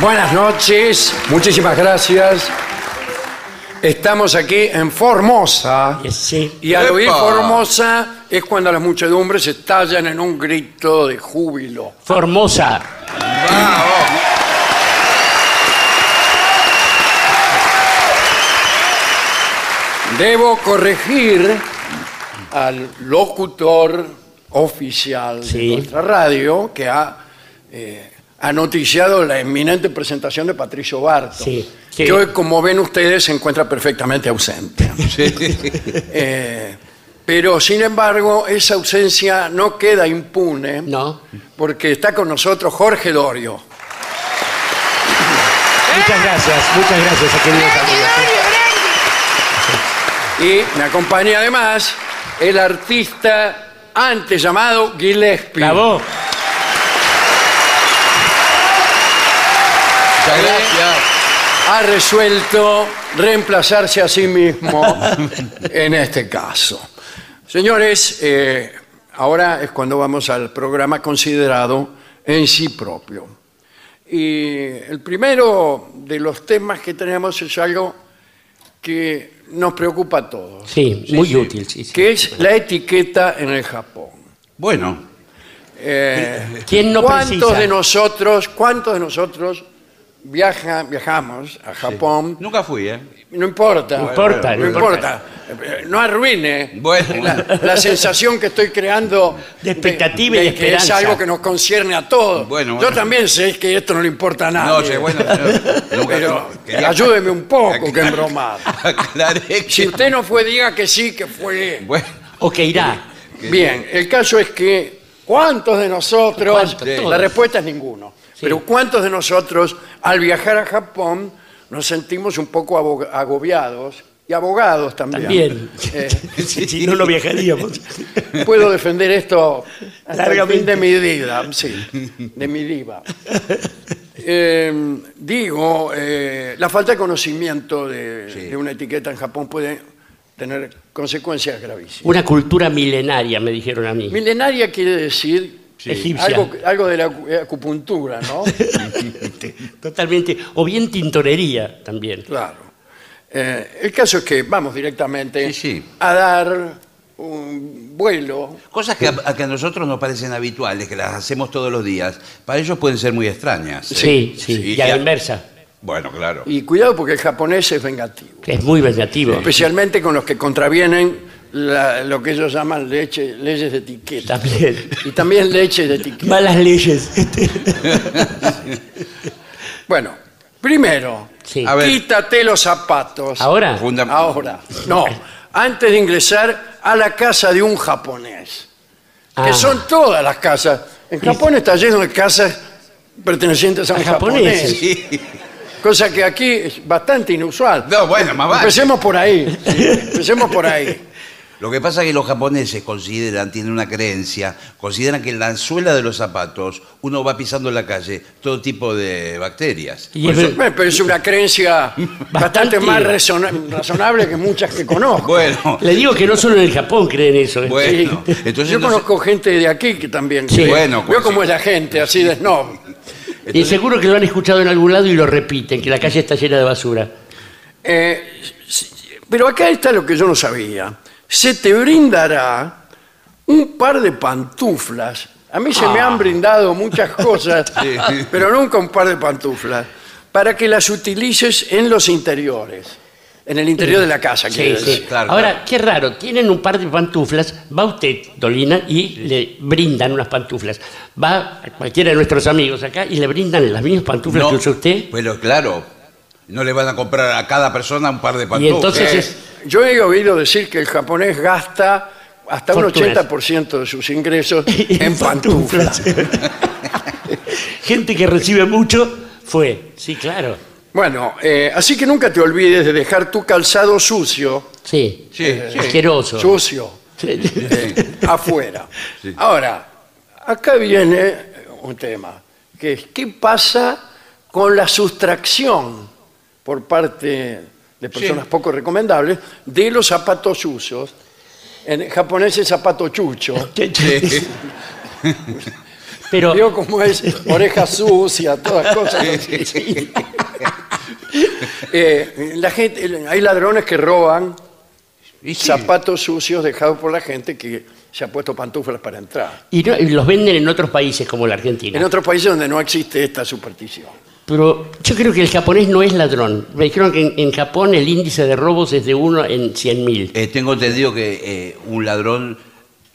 Buenas noches, muchísimas gracias. Estamos aquí en Formosa. Sí. Y al ¡Epa! oír Formosa es cuando las muchedumbres estallan en un grito de júbilo. Formosa. Debo corregir al locutor oficial Sí. de nuestra radio que ha eh, ha noticiado la eminente presentación de Patricio Barto, Sí, sí. que hoy, como ven ustedes, se encuentra perfectamente ausente. Eh, pero, sin embargo, esa ausencia no queda impune, No. porque está con nosotros Jorge Dorio. Muchas gracias, muchas gracias, queridos amigos. Y me acompaña además el artista antes llamado Gillespie. Bravo. Muchas gracias. ha resuelto reemplazarse a sí mismo en este caso. Señores, eh, ahora es cuando vamos al programa considerado en sí propio. Y el primero de los temas que tenemos es algo que nos preocupa a todos, Sí, muy útil, sí, sí. que es la etiqueta en el Japón. Bueno, Eh, ¿Quién no ¿Cuántos precisa? de nosotros, cuántos de nosotros viaja, viajamos a Japón nunca fui, ¿eh? no importa. No importa, No no importa. Eh, No arruine Bueno. la, la sensación que estoy creando De expectativa y de que es esperanza. algo que nos concierne a todos. Bueno, Yo bueno. también sé que esto no le importa a nadie. No, sé, bueno, no, nunca pero quería- ayúdeme un poco que embromar. aclaré que- Si usted no fue, diga que sí, que fue. Bueno, O que irá. Bien, el caso es que ¿cuántos de nosotros? ¿Cuántos? La Todos. respuesta es ninguno. Pero ¿cuántos de nosotros al viajar a Japón nos sentimos un poco agobiados y abogados también? También. Eh, Si no, no viajaríamos. puedo defender esto hasta el fin Largamente. de mi vida, sí, de mi diva. Eh, digo, eh, la falta de conocimiento de, de una etiqueta en Japón puede tener consecuencias gravísimas. Una cultura milenaria, me dijeron a mí. Milenaria quiere decir Egipcia. algo, algo de la acu- acupuntura, ¿no? Totalmente. O bien tintorería también. claro. Eh, el caso es que vamos directamente Sí, sí. a dar un vuelo. Cosas que a, a que a nosotros nos parecen habituales, que las hacemos todos los días, para ellos pueden ser muy extrañas. Sí, sí. Sí, y a la inversa. Bueno, claro. Y cuidado porque el japonés es vengativo. Es muy vengativo. Especialmente con los que contravienen la- lo que ellos llaman leche- leyes de etiqueta. También. Y también leches de etiqueta. Malas leyes. Bueno, primero, Sí. A ver. quítate los zapatos. Ahora, Funda- Ahora. No, antes de ingresar a la casa de un japonés. Que Ah. son todas las casas. En Japón está lleno de casas pertenecientes a un A japoneses. japonés. Cosa que aquí es bastante inusual. No, bueno, más vale. Empecemos por ahí. Empecemos por ahí. Lo que pasa es que los japoneses consideran, tienen una creencia, consideran que en la suela de los zapatos uno va pisando en la calle todo tipo de bacterias. y es eso- ver- Bueno, pero es una creencia bastante más razona- razonable que muchas que conozco. bueno, le digo que no solo en el Japón creen eso. ¿eh? bueno. Sí. Entonces Yo no conozco gente de aquí que también. Sí. cree. Bueno, Veo pues, cómo sí. es la gente, así de snob. Y seguro que lo han escuchado en algún lado y lo repiten, que la calle está llena de basura. Eh, sí, pero acá está lo que yo no sabía. Se te brindará un par de pantuflas. A mí se me han brindado muchas cosas, Ah. Sí. pero nunca un par de pantuflas, para que las utilices en los interiores, en el interior de la casa. Sí, quiero sí. decir. claro, Ahora, claro. qué raro, tienen un par de pantuflas, va usted, Dolina, y le brindan unas pantuflas. Va a cualquiera de nuestros amigos acá y le brindan las mismas pantuflas No, que usa usted. Pero claro, no le van a comprar a cada persona un par de Y pantuflas. entonces Eh, es- yo he oído decir que el japonés gasta hasta un Fortunas. 80% de sus ingresos en pantuflas. Gente que recibe mucho fue, sí, claro. Bueno, eh, así que nunca te olvides de dejar tu calzado sucio, Sí, Sí, sí. asqueroso. sucio, Sí. eh, afuera. Ahora, acá viene un tema, que es qué pasa con la sustracción por parte de personas Sí. poco recomendables de los zapatos sucios. En japonés es zapato chucho. Sí. Pero Vio cómo es oreja sucia, todas cosas. Eh, la gente, hay ladrones que roban Y zapatos sucios dejados por la gente que se ha puesto pantuflas para entrar. y, no- y los venden en otros países como la Argentina. En otros países donde no existe esta superstición. Pero yo creo que el japonés no es ladrón. Me dijeron que en, en Japón el índice de robos es de uno en 100.000. Eh, tengo entendido que eh, un ladrón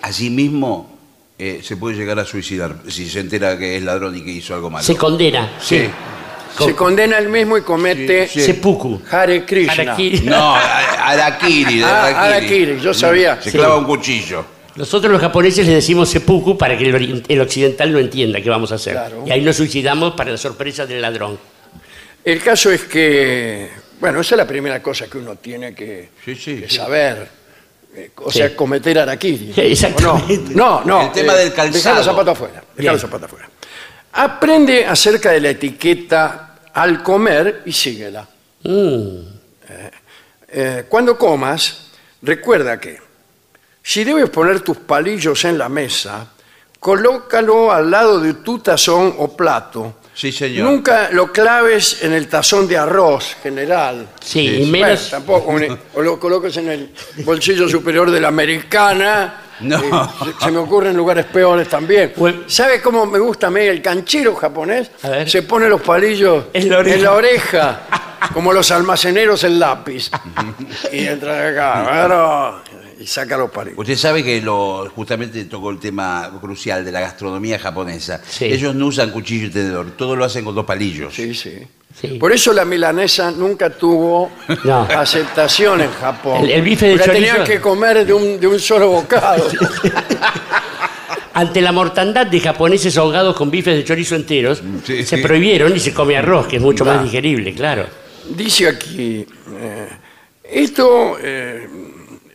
a sí mismo eh, se puede llegar a suicidar si se entera que es ladrón y que hizo algo malo. Se condena, sí. Sí. Con- Se condena él mismo y comete Sí, sí. Seppuku. Hare Krishna. Harakiri. No, Ah, Arakiri. Harakiri, yo sabía. Se Sí. clava un cuchillo. Nosotros los japoneses le decimos seppuku para que el, occidental no entienda qué vamos a hacer. Claro. Y ahí nos suicidamos para la sorpresa del ladrón. El caso es que, bueno, esa es la primera cosa que uno tiene que, Sí, sí, que sí. saber. Eh, O Sí. sea, cometer harakiri. Sí, exactamente. ¿O No, no. no. El tema del calzado. Dejar los zapatos afuera. Dejar los zapatos afuera. Aprende acerca de la etiqueta al comer y síguela. Mm, Eh, cuando comas, recuerda que si debes poner tus palillos en la mesa, colócalo al lado de tu tazón o plato. Sí, señor. Nunca lo claves en el tazón de arroz general. sí, Sí, y sí. menos. Bueno, tampoco, o lo coloques en el bolsillo superior de la americana. No. Eh, se, se me ocurren lugares peores también. Bueno. ¿Sabe cómo me gusta a mí el canchero japonés? A ver. Se pone los palillos En la oreja. oreja, como los almaceneros el lápiz. y entra de acá, claro, y saca los palillos. Usted sabe que lo, justamente tocó el tema crucial de la gastronomía japonesa. Sí. Ellos no usan cuchillo y tenedor, todo lo hacen con dos palillos. Sí, sí. Sí. Por eso la milanesa nunca tuvo No. aceptación en Japón. El- el bife de La tenían chorizo. que comer de un, de un solo bocado. Ante la mortandad de japoneses ahogados con bifes de chorizo enteros, sí. se prohibieron y se come arroz, que es mucho Va. más digerible, claro. Dice aquí, eh, esto eh,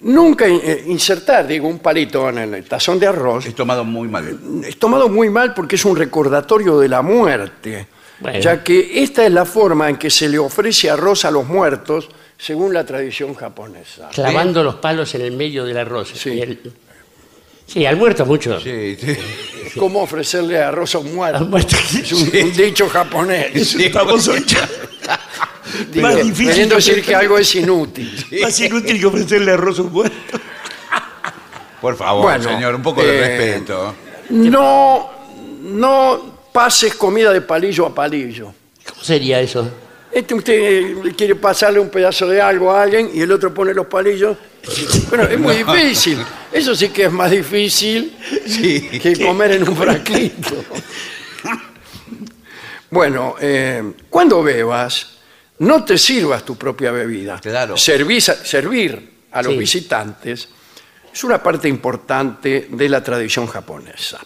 nunca eh, insertar, digo, un palito en el tazón de arroz Es tomado muy mal. es tomado muy mal porque es un recordatorio de la muerte, Bueno. ya que esta es la forma en que se le ofrece arroz a los muertos según la tradición japonesa. Clavando los palos en el medio del arroz. Sí. El- sí, al muerto mucho. Sí, sí. Es como ofrecerle arroz a un Al muerto. Es un, un dicho japonés. Sí. Digo, Más difícil queriendo que decir que algo es inútil. Más inútil que ofrecerle arroz a un muerto. Por favor, Bueno, señor, un poco de eh, respeto. No, no pases comida de palillo a palillo. ¿Cómo sería eso? Este usted eh, quiere pasarle un pedazo de algo a alguien y el otro pone los palillos. Bueno, es muy difícil. Eso sí que es más difícil Sí. que comer en un frasquito. Bueno, eh, cuando bebas, no te sirvas tu propia bebida. Claro. Servís servir a los Sí. visitantes es una parte importante de la tradición japonesa.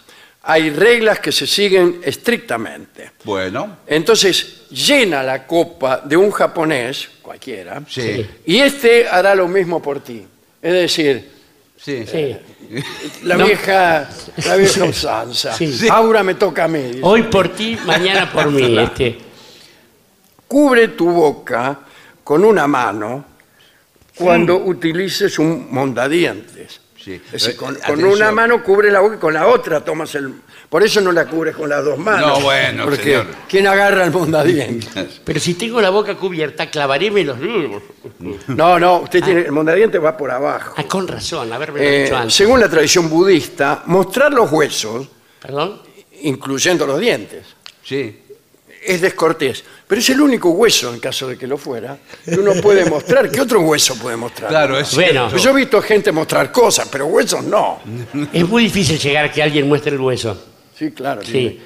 Hay reglas que se siguen estrictamente. Bueno, Entonces, llena la copa de un japonés, cualquiera, sí. y este hará lo mismo por ti. Es decir, Sí. Sí. la No. vieja, la vieja usanza. Sí. Ahora me toca a mí. Hoy por ti, mañana por mí. Este. Cubre tu boca con una mano cuando utilices un mondadientes. Sí. Es decir, con, con atención. una mano cubre la boca y con la otra tomas el... Por eso no la cubres con las dos manos. No, bueno, Porque señor. ¿quién agarra el mondadientes? Pero si tengo la boca cubierta, clavaréme los dedos. No, no, usted tiene... El mondadientes va por abajo. Ah, con razón, haberme Eh, dicho antes. según la tradición budista, mostrar los huesos, ¿Perdón? incluyendo los dientes, Sí. Es descortés. Pero es el único hueso, en caso de que lo fuera, que uno puede mostrar. ¿Qué otro hueso puede mostrar? Claro, es Bueno. cierto. Pues yo he visto gente mostrar cosas, pero huesos no. Es muy difícil llegar a que alguien muestre el hueso. Sí, claro. Sí.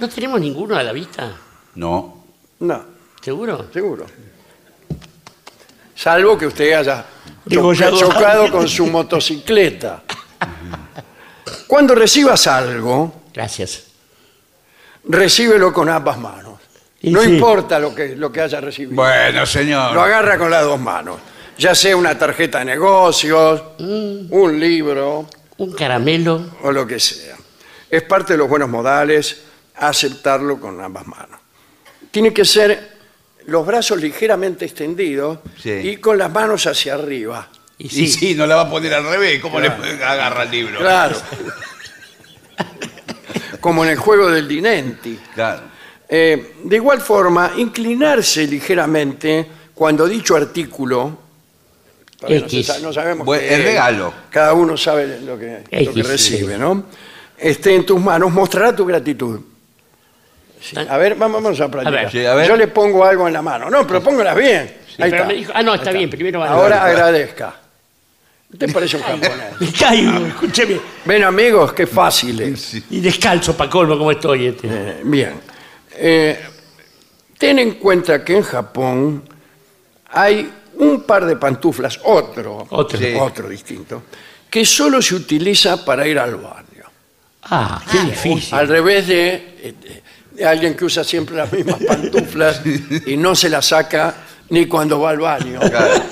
¿No tenemos ninguno a la vista? No. No, ¿Seguro? seguro. Salvo que usted haya Degollado chocado con su motocicleta. Cuando recibas algo, Gracias. recíbelo con ambas manos. Y no sí. importa lo que, lo que haya recibido. Bueno, Lo señor. agarra con las dos manos. Ya sea una tarjeta de negocios, un libro Un caramelo. o lo que sea. Es parte de los buenos modales aceptarlo con ambas manos. Tiene que ser los brazos ligeramente extendidos Sí. y con las manos hacia arriba. Y Y sí. sí, no la va a poner al revés. ¿Cómo le agarra el libro? Claro. Como en el juego del dinenti. Claro. Eh, de igual forma, inclinarse ligeramente cuando dicho artículo. todavía no, se X. sa- no sabemos Bueno, qué el es, regalo. Cada uno sabe lo que, lo que X, recibe, sí. ¿no? Esté en tus manos, mostrará tu gratitud. Sí. A ver, vamos, vamos a practicar. A ver. Sí, a ver. Yo le pongo algo en la mano. No, pero póngalas bien. Ahí Pero está. me dijo- ah, no, está bien, primero va- Ahora agradezca. Usted parece un japonés. Me caigo, escúcheme. Ven, amigos, qué fácil es. Y descalzo para colmo como estoy. Este. Eh, bien. Eh, ten en cuenta que en Japón hay un par de pantuflas, otro, Otro. Sí. otro distinto, que solo se utiliza para ir al baño. Ah, qué difícil. Al revés de, de alguien que usa siempre las mismas pantuflas y no se las saca ni cuando va al baño. Claro.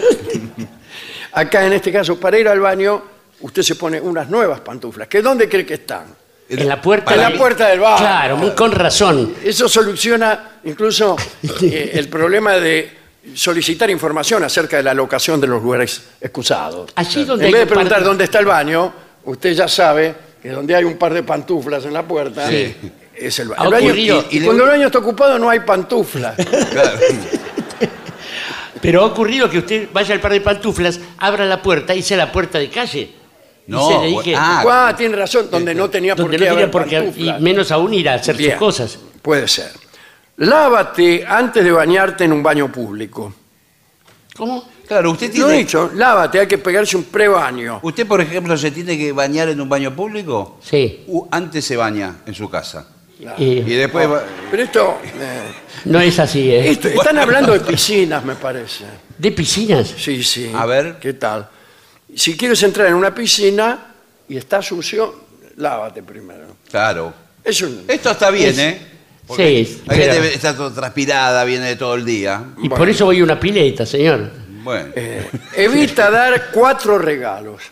Acá en este caso, para ir al baño, usted se pone unas nuevas pantuflas. ¿Que dónde cree que están? En la puerta. En la del- puerta del baño. Claro, muy con razón. Eso soluciona incluso eh, el problema de solicitar información acerca de la locación de los lugares excusados. Allí donde en hay vez de un par preguntar de- dónde está el baño, usted ya sabe que donde hay un par de pantuflas en la puerta Sí. es el Ha baño. El baño- ocurrido- y, y cuando el baño está ocupado no hay pantuflas. Claro. Pero ha ocurrido que usted vaya al par de pantuflas, abra la puerta y sea la puerta de calle. No, y se le dije, ah, Ah, tiene razón, donde no tenía por donde qué no tenía haber por qué, y pantuflas. menos aún ir a hacer Bien, sus cosas. Puede ser. Lávate antes de bañarte en un baño público. ¿Cómo? Claro, usted Lo he tiene. dicho, lávate, hay que pegarse un prebaño. Usted, por ejemplo, se tiene que bañar en un baño público. Sí. U- antes se baña en su casa. Y Y después va- Pero esto, eh, no es así, ¿eh? esto- están hablando de piscinas, me parece. ¿De piscinas? Sí, sí. A ver. ¿Qué tal? Si quieres entrar en una piscina y está sucio, lávate primero. Claro. Es un- Esto está bien, Es- ¿eh? Sí, pero- gente está todo transpirada, viene de todo el día. y por eso voy a una pileta, señor. Bueno. eh, evita dar cuatro regalos.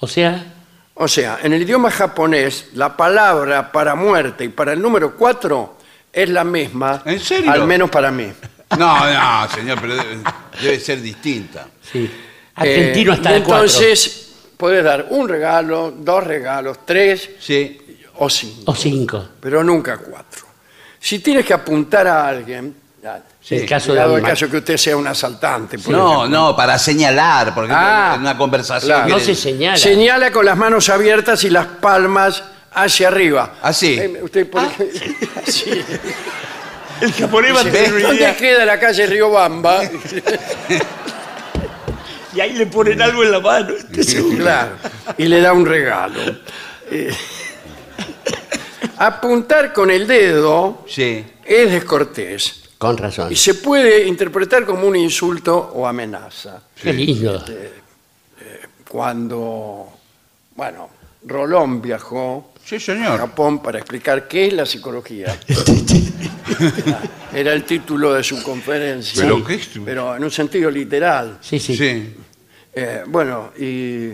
O sea, O sea, en el idioma japonés, la palabra para muerte y para el número cuatro es la misma. ¿En serio? Al menos para mí. No, no, señor, pero debe, debe ser distinta. sí. Argentino Eh, hasta y el cuatro. Entonces, puedes dar un regalo, dos regalos, tres Sí. o cinco. O cinco. pero nunca cuatro. Si tienes que apuntar a alguien, Ya. Sí, el caso de el caso que usted sea un asaltante. por No, ejemplo. no, para señalar, porque Ah, en una conversación. claro. No se señala. Señala con las manos abiertas y las palmas hacia arriba. Así. Eh, usted, por ejemplo, así. El japonés va a tener una ¿Dónde idea. queda la calle Riobamba? Y ahí le ponen algo en la mano. claro. Y le da un regalo. Eh, apuntar con el dedo Sí. es descortés Con razón. y se puede interpretar como un insulto o amenaza. Qué lindo. Cuando, bueno, Rolón viajó Sí, a señor. Japón para explicar qué es la psicología. Era el título de su conferencia. Pero qué es- pero en un sentido literal. Sí, sí. Sí. Eh, bueno, y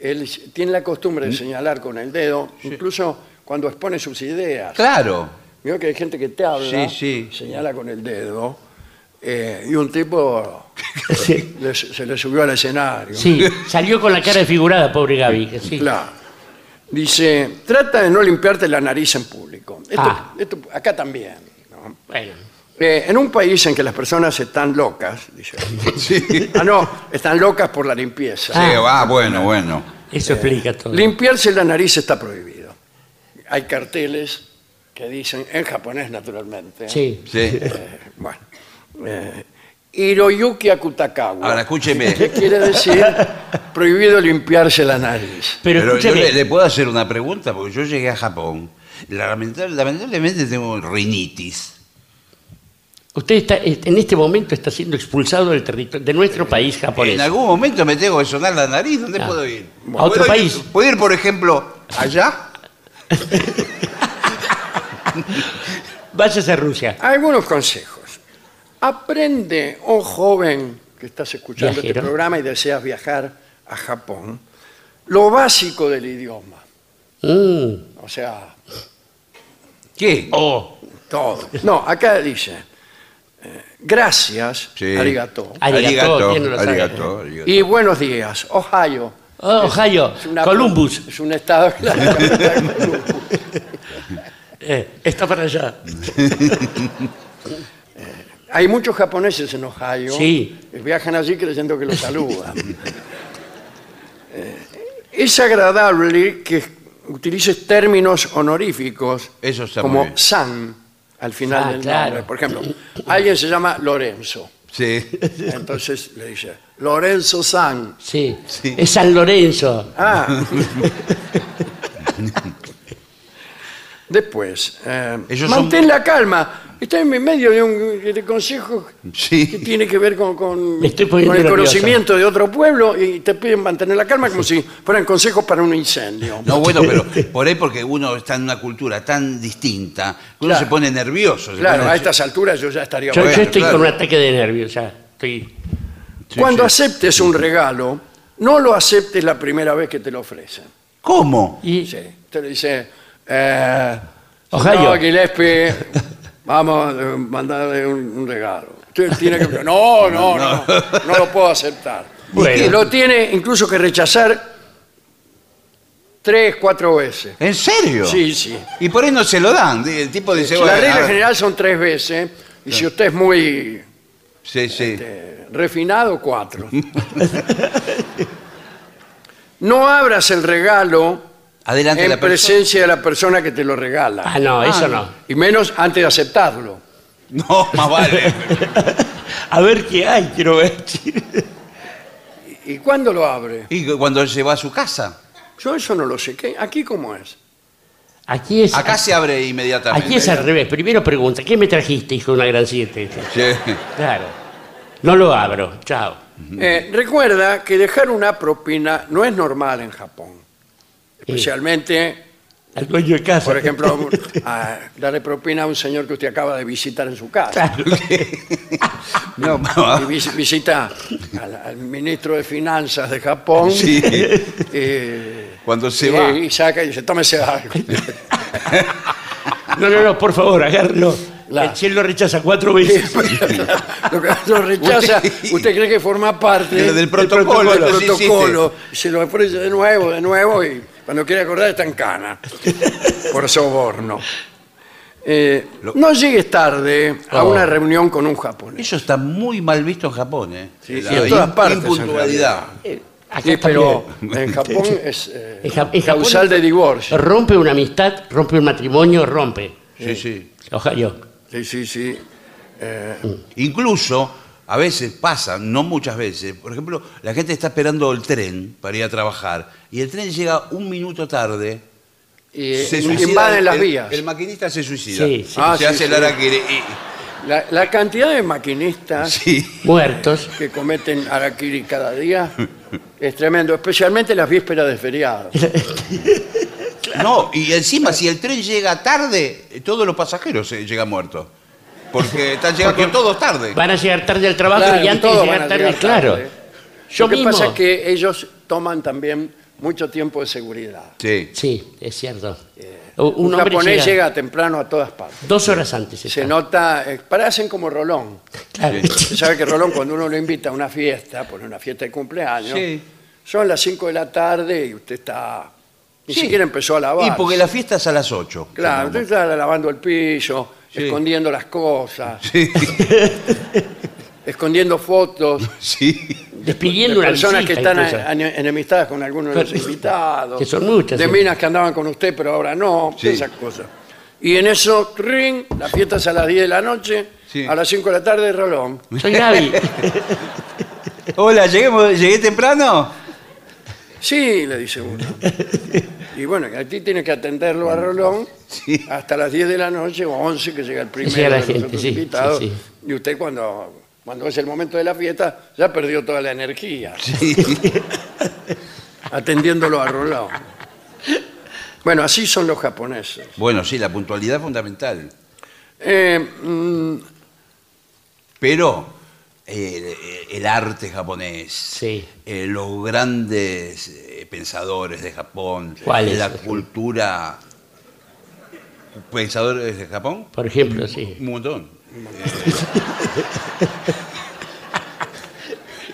él tiene la costumbre de señalar con el dedo, incluso cuando expone sus ideas. Claro. Veo que hay gente que te habla, Sí, sí. señala con el dedo, eh, y un tipo Sí. le- se le subió al escenario. Sí, salió con la cara desfigurada, pobre Gaby. que Sí. Claro. Dice, trata de no limpiarte la nariz en público. Esto, Ah. esto acá también. ¿no? Bueno, Eh, en un país en que las personas están locas, dice. Sí. Ah, no, están locas por la limpieza. Sí, va, bueno, bueno. eso explica todo. Limpiarse la nariz está prohibido. Hay carteles que dicen, en japonés naturalmente. Sí. Sí. Eh, bueno. eh, Hiroyuki Akutakawa. Ahora, escúcheme. ¿Qué quiere decir? Prohibido limpiarse la nariz. Pero, Pero yo le, le puedo hacer una pregunta, porque yo llegué a Japón. Lamentable- lamentablemente tengo rinitis. Usted está, en este momento está siendo expulsado del territorio de nuestro país japonés. En algún momento me tengo que sonar la nariz. ¿Dónde Ah. puedo ir? ¿A otro ¿Puedo ir- país? ¿Puedo ir, por ejemplo, allá? Váyase a Rusia. Algunos consejos. Aprende, oh joven que estás escuchando este Viajero. programa y deseas viajar a Japón, lo básico del idioma. Mm. O sea, ¿Qué? Oh, todo. No, acá dice, eh, gracias, Sí. arigato, Arigato, ¿quién no lo sabe? arigato, arigato. y buenos días, Ohio. oh, Ohio, Es una- Columbus. Es un estado. Eh, está para allá. Hay muchos japoneses en Ohio Sí. que viajan allí creyendo que los saludan. Eh, es agradable que utilices términos honoríficos Eso está muy como bien. san al final Ah, del claro. nombre. Por ejemplo, alguien se llama Lorenzo. Sí. Entonces le dice, Lorenzo San. Sí. Sí. Es San Lorenzo. Ah. Después, eh, Ellos mantén son- la calma. Está en medio de un de consejo Sí. que tiene que ver con, con- Me estoy con poniendo el nervioso. conocimiento de otro pueblo y te piden mantener la calma como si fueran consejos para un incendio. No, bueno, pero por ahí porque uno está en una cultura tan distinta, que uno Claro. se pone nervioso. se Claro, pone- a estas alturas yo ya estaría Yo, yo bueno. estoy claro. con un ataque de nervios, ya. Estoy... Sí, Cuando sí. aceptes un regalo, no lo aceptes la primera vez que te lo ofrecen. ¿Cómo? Y Sí, te le dice, eh, Ohio. no, Gillespie, vamos a eh, mandarle un, un regalo. Usted tiene que... No, no, no, no lo puedo aceptar. Bueno. Y lo tiene incluso que rechazar tres, cuatro veces. ¿En serio? Sí, sí. Y por ahí no se lo dan. El tipo dice, La bueno, regla general son tres veces, y si usted es muy Sí, sí. eh, refinado, cuatro. No abras el regalo Adelante en la persona. presencia de la persona que te lo regala. Ah, no, eso no. Y menos antes de aceptarlo. No, más vale. A ver qué hay, quiero ver. ¿Y y cuándo lo abre? y cuando él se va a su casa. Yo eso no lo sé. ¿Qué- ¿Aquí cómo es? Aquí es, Acá se abre inmediatamente. aquí es al revés. Primero pregunta, ¿qué me trajiste, hijo de una gran siete? Sí. Claro. No lo abro. Chao. Eh, recuerda que dejar una propina no es normal en Japón. Especialmente, Al dueño de casa. por ejemplo, a darle propina a un señor que usted acaba de visitar en su casa. Claro. No, Y vis- visita al, al ministro de Finanzas de Japón. Sí. eh, Cuando se y- va. Y saca y dice, tómese algo. No, no, no, por favor, agárralo. Claro. Si él lo rechaza cuatro veces. lo que lo rechaza, Usted- usted cree que forma parte Del- del protocolo, del protocolo, se lo ofrece de nuevo, de nuevo, y cuando quiere acordar está en cana, por soborno. Eh, Lo- no llegues tarde a Oh. una reunión con un japonés. Eso está muy mal visto en Japón, ¿eh? Sí, La sí, en todas in- partes, en Impuntualidad. Eh, acá Sí, pero también. en Japón es eh, En Ja- en Japón causal de divorcio. Rompe una amistad, rompe un matrimonio, rompe. Sí, sí. Ojalá. Sí, sí, sí. Eh, Incluso, a veces pasa, no muchas veces, por ejemplo, la gente está esperando el tren para ir a trabajar y el tren llega un minuto tarde. y se suicida invaden el- las el- vías. El maquinista se suicida. Sí, sí. Ah, se sí, hace el araquiri y- La, la cantidad de maquinistas Sí. Muertos. que cometen harakiri cada día es tremendo, especialmente las vísperas de feriado. No, y encima, si el tren llega tarde, todos los pasajeros eh, llegan muertos. Porque están llegando todos tarde. Van a llegar tarde al trabajo Claro, y antes de todos llegar a tarde, llegar claro. tarde. Yo Lo que mismo. pasa es que ellos toman también mucho tiempo de seguridad. Sí. Sí, es cierto. Un, Eh, Un, hombre japonés llega, llega... temprano a todas partes. dos horas antes. Se está. nota, eh, parecen como Rolón. Claro. Usted sabe que Rolón cuando uno lo invita a una fiesta, por una fiesta de cumpleaños, Sí. son las 5 de la tarde y usted está... Ni Sí. siquiera empezó a lavar. Y porque la fiesta es a las 8. Claro, usted está lavando el piso, Sí. escondiendo las cosas, Sí, escondiendo fotos sí. Despidiendo de una personas que visita están incluso. a- enemistadas con algunos de los Claro. invitados. Que son muchas, De sí. minas que andaban con usted, pero ahora no, Sí. esas cosas. Y en eso, ring, la fiesta es a las 10 de la noche, Sí. a las 5 de la tarde, Rolón. Soy Gaby. Hola, ¿lleguemos, ¿llegué temprano? Sí, le dice uno. Y bueno, a ti tiene que atenderlo a Rolón Sí. hasta las 10 de la noche o 11 que llega el primero llega la de los gente, otros sí, invitados. sí, Y usted cuando, cuando es el momento de la fiesta ya perdió toda la energía Sí. atendiéndolo a Rolón. Bueno, así son los japoneses. Bueno, sí, la puntualidad es fundamental. Eh, mm, Pero eh, el, el arte japonés, Sí. eh, los grandes eh, pensadores de Japón, ¿Cuáles? la cultura... ¿Pensadores de Japón? Por ejemplo, sí. Un montón.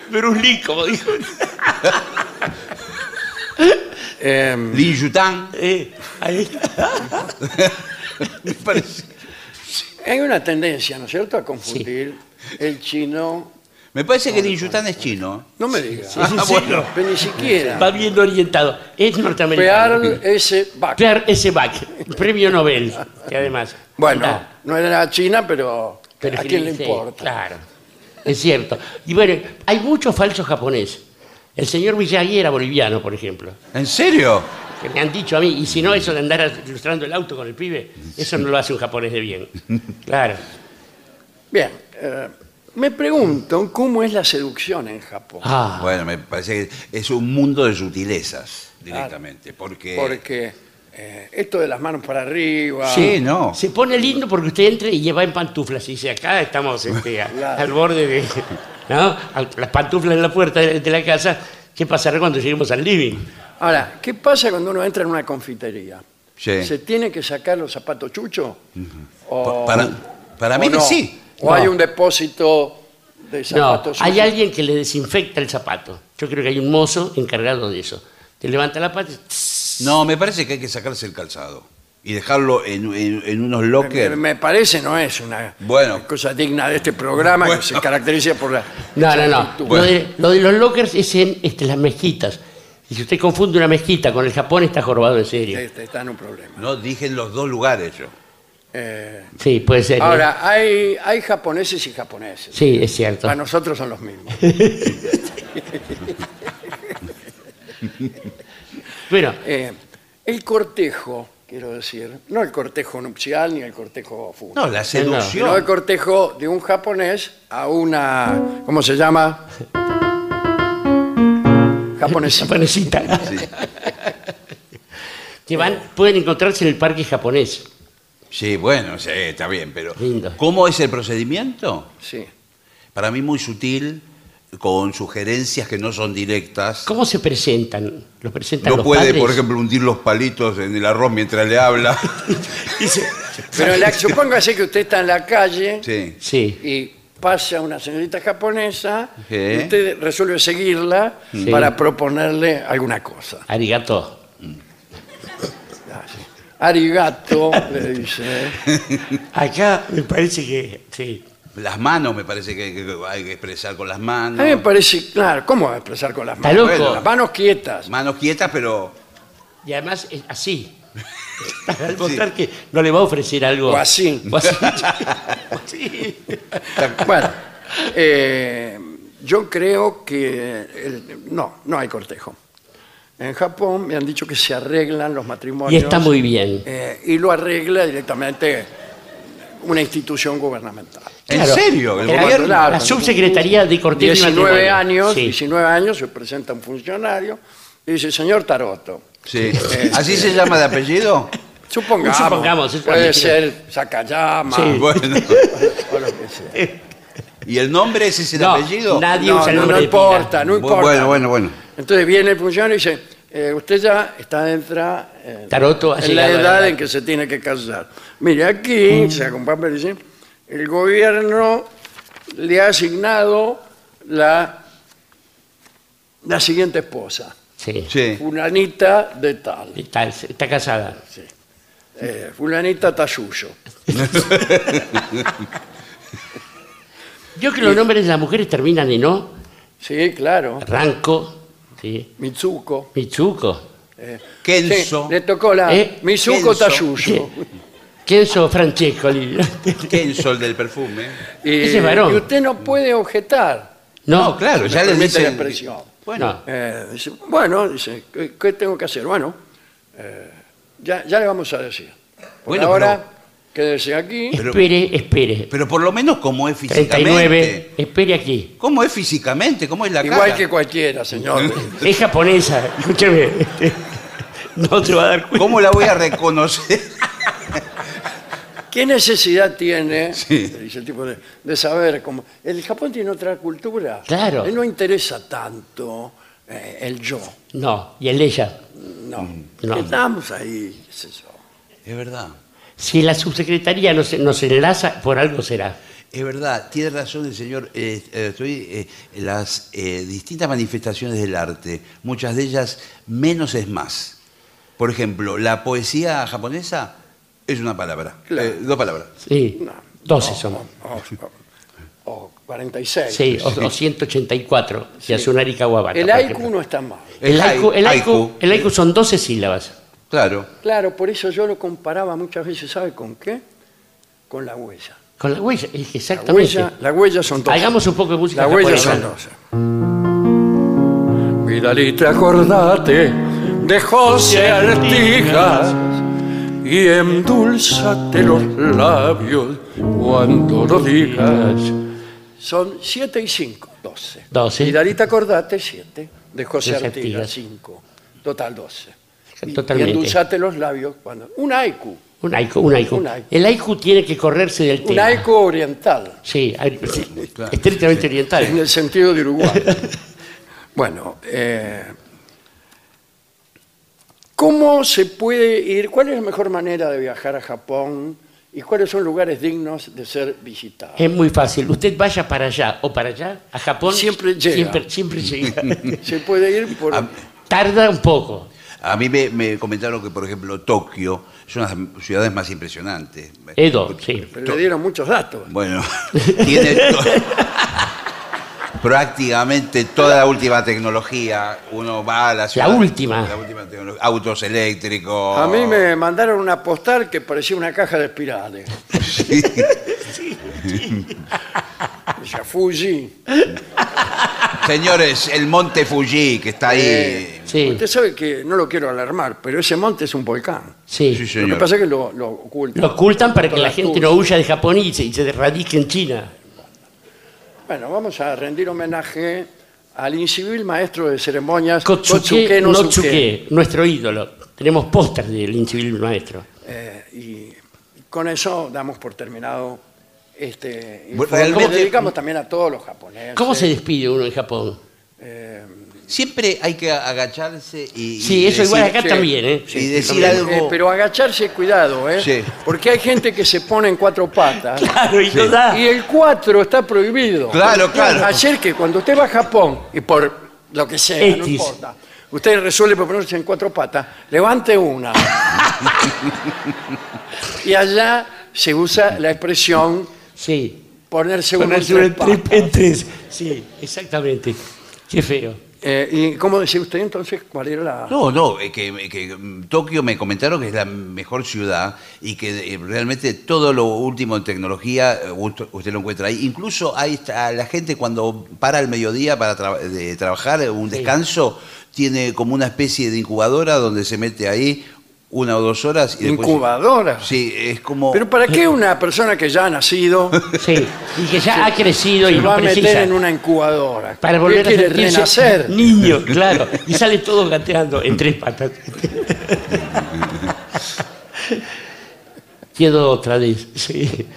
Bruce Lee, como dijo. eh, Lin Yutan, Eh, ahí. me parece, hay una tendencia, ¿no es cierto?, a confundir el chino. Me parece que Lin Yutan es chino. No me diga. Ah, bueno. Pero ni siquiera. Va bien orientado. Es norteamericano. Pearl S. Bach. Pierre S. Bach, premio Nobel, que además. Bueno, Ah, no era China, pero, pero ¿a quién le sí, importa? Claro, es cierto. Y bueno, hay muchos falsos japoneses. El señor Miyagi era boliviano, por ejemplo. ¿En serio? Que me han dicho a mí, y si no, eso de andar ilustrando el auto con el pibe, eso no lo hace un japonés de bien. Claro. Bien, eh, me pregunto cómo es la seducción en Japón. Ah, Bueno, me parece que es un mundo de sutilezas directamente, porque... Porque eh, esto de las manos para arriba. Sí, no. Se pone lindo porque usted entra y lleva en pantuflas y dice, acá estamos este, a- Claro. al borde de... ¿no? Las pantuflas en la puerta de, de la casa, ¿qué pasará cuando lleguemos al living? Ahora, ¿qué pasa cuando uno entra en una confitería? Sí. ¿Se tiene que sacar los zapatos chuchos? O- Para, para o mí no? sí. ¿O No. hay un depósito de No, zapatos hay sucios? alguien que le desinfecta el zapato. Yo creo que hay un mozo encargado de eso. Te levanta la pata y... tss, No, me parece que hay que sacarse el calzado y dejarlo en, en- en unos Me, lockers. me parece no es una Bueno. cosa digna de este programa Bueno. que se caracteriza por la No, no, no. Lo, de, lo de los lockers es en este, las mezquitas. Y si usted confunde una mezquita con el Japón, está jorobado en serio. Este, está en un problema. No, dije en los dos lugares yo. Eh, Sí, puede ser. ¿eh? ahora, hay, hay japoneses y japoneses. Sí, es cierto. Para nosotros son los mismos. Bueno, Eh, el cortejo, quiero decir, no el cortejo nupcial ni el cortejo fúnebre. No, la sino el seducción. cortejo de un japonés a una, ¿cómo se llama? Japonesita. japonesita. que van, pueden encontrarse en el parque japonés. Sí, bueno, sí, está bien, pero Lindo. ¿cómo es el procedimiento? Sí. Para mí muy sutil, con sugerencias que no son directas. ¿Cómo se presentan? ¿Los presentan No los puede, padres? por ejemplo, hundir los palitos en el arroz mientras le habla. Pero la, supóngase que usted está en la calle Sí. Sí. y pasa una señorita japonesa Sí. y usted resuelve seguirla Sí. para proponerle alguna cosa. Arigato. Arigato, le dice. Acá me parece que sí. Las manos me parece que, que hay que expresar con las manos. A mí me parece, claro, ¿cómo va a expresar con las Está manos? loco. Bueno, las manos quietas. Manos quietas, pero Y además es así. Al mostrar que no le va a ofrecer algo. O así. O así. Sí. Bueno, eh, yo creo que el- no, no hay cortejo. En Japón me han dicho que se arreglan los Y matrimonios. está muy bien. eh, y lo arregla directamente una institución gubernamental. ¿En Claro. serio? ¿El gobierno? Claro. La subsecretaría de Cortejo y 19 Matrimonio. años, Sí. 19 años se presenta un funcionario y dice, señor Taroto, Sí. ¿Así se llama de apellido? supongamos, Supongamos, es una puede ser Sakayama Sí. Bueno. o lo que sea. ¿Y el nombre ese es el No, apellido? nadie No, usa el no, nombre no de pila. importa, no Bu- importa. Bueno, bueno, bueno. Entonces viene el funcionario y dice, eh, usted ya está dentro eh, Taroto ha en la llegado a edad la- en que se tiene que casar. Mire, aquí, se un papel y dice, el gobierno le ha asignado la, la siguiente esposa, Sí. Sí. fulanita de tal, Está, está casada. eh, fulanita Tayuyo. Yo creo que los nombres de las mujeres terminan en O. Sí, claro, Ranco. Sí. Mitsuko. Mitsuko. eh, Kenzo. sí, le tocó la Eh, Mitsuko Kenzo. Tayuyo. Kenzo Francescoli. Kenzo, el del perfume. Y, Ese es varón. y usted no puede objetar. No, No, claro, ya le permite la dicen... expresión. Bueno, Eh, dice, bueno, dice, ¿qué, qué tengo que hacer? Bueno, eh, ya, ya le vamos a decir. Por Bueno, ahora, quédese aquí. Pero- espere, espere. Pero por lo menos cómo es físicamente. 39, espere aquí. ¿Cómo es físicamente? ¿Cómo es la igual cara? que cualquiera, señor. Es japonesa, escúcheme. No se va a dar cuenta. ¿Cómo la voy a reconocer? ¿Qué necesidad tiene, Sí. dice el tipo, de, de saber cómo... El Japón tiene otra cultura. Claro. Él no interesa tanto eh, el yo. No, y el ella. No. No. Estamos ahí, qué sé yo. Es verdad. Si la subsecretaría no se, no se enlaza, por algo será. Es verdad, tiene razón el señor. eh, eh, estoy, eh, las eh, distintas manifestaciones del arte, muchas de ellas menos es más. Por ejemplo, la poesía japonesa es una palabra, Claro. eh, dos palabras. Sí, No. 12 somos. O, o 46. Sí, o, o 184, Yasunari Kawabata. El haiku no está mal. El haiku, el haiku, haiku. el haiku son 12 sílabas. Claro. Claro, por eso yo lo comparaba muchas veces, ¿sabe con qué? Con la huella. Con la huella, exactamente. La huella, la huella son dos. Hagamos un poco de música. La huella son dos. Vidalita, acordate de José Artigas y endulzate los labios cuando lo digas. Son 7 y 5, 12. 12. Vidalita, acordate, 7. De José Artigas, 5. Total, 12. Totalmente. Y endulzate los labios cuando... Un haiku. Un haiku, un haiku. Un haiku. El haiku tiene que correrse del Un tema. haiku oriental. Sí, sí, estrictamente en oriental. el sentido de Uruguay. bueno, eh, ¿cómo se puede ir? ¿Cuál es la mejor manera de viajar a Japón? ¿Y cuáles son lugares dignos de ser visitados? Es muy fácil. Usted vaya para allá o para allá, a Japón. Siempre llega. Siempre, siempre llega. Se puede ir por... Tarda un poco. A mí me, me comentaron que, por ejemplo, Tokio es una de las ciudades más impresionantes. Edo, sí. Pero le dieron muchos datos. Bueno, tiene to- prácticamente toda la última tecnología. Uno va a la ciudad. última. La última tecnología. Autos eléctricos. A mí me mandaron una postal que parecía una caja de espirales. Decía Fuji. Señores, el monte Fuji que está ahí. Eh, Sí. Usted sabe que no lo quiero alarmar, pero ese monte es un volcán. Sí. Sí, Lo señor. que pasa es que lo, lo ocultan. Lo ocultan para que la gente no huya de Japón y se, y se radique en China. Bueno, vamos a rendir homenaje al incivil maestro de ceremonias Kotsuke no nuestro ídolo. Tenemos póster del incivil maestro. Eh, y con eso damos por terminado este Bueno, realmente- dedicamos también a todos los japoneses. ¿Cómo se despide uno en Japón? Siempre hay que agacharse y. Sí, y eso igual decir- acá sí, también, ¿eh? Y decir También, algo. eh, pero agacharse, cuidado, ¿eh? Sí. Porque hay gente que se pone en cuatro patas. Claro, y no da. Y el cuatro está prohibido. Claro, claro. Ayer que cuando usted va a Japón, y por lo que sea, no importa, usted resuelve ponerse en cuatro patas, levante una. Y allá se usa la expresión Sí. ponerse uno Ponerse entre en tres- patas. en tres. Sí, exactamente. Qué feo. Eh, ¿Y cómo decía usted entonces cuál era la...? No, no, eh, que, que, mm, Tokio me comentaron que es la mejor ciudad y que eh, realmente todo lo último en tecnología eh, usted usted lo encuentra ahí. Incluso ahí está la gente cuando para al mediodía para tra- de trabajar, eh, un Sí. descanso, tiene como una especie de incubadora donde se mete ahí una o dos horas y después- Incubadora. Sí, es como... Pero ¿para qué una persona que ya ha nacido Sí. Y que ya ha crecido y se no va a meter precisa. en una incubadora? Para ¿Qué volver a quiere sentirse renacer? niño, claro. Y sale todo gateando en tres patas. Quedó otra vez, sí.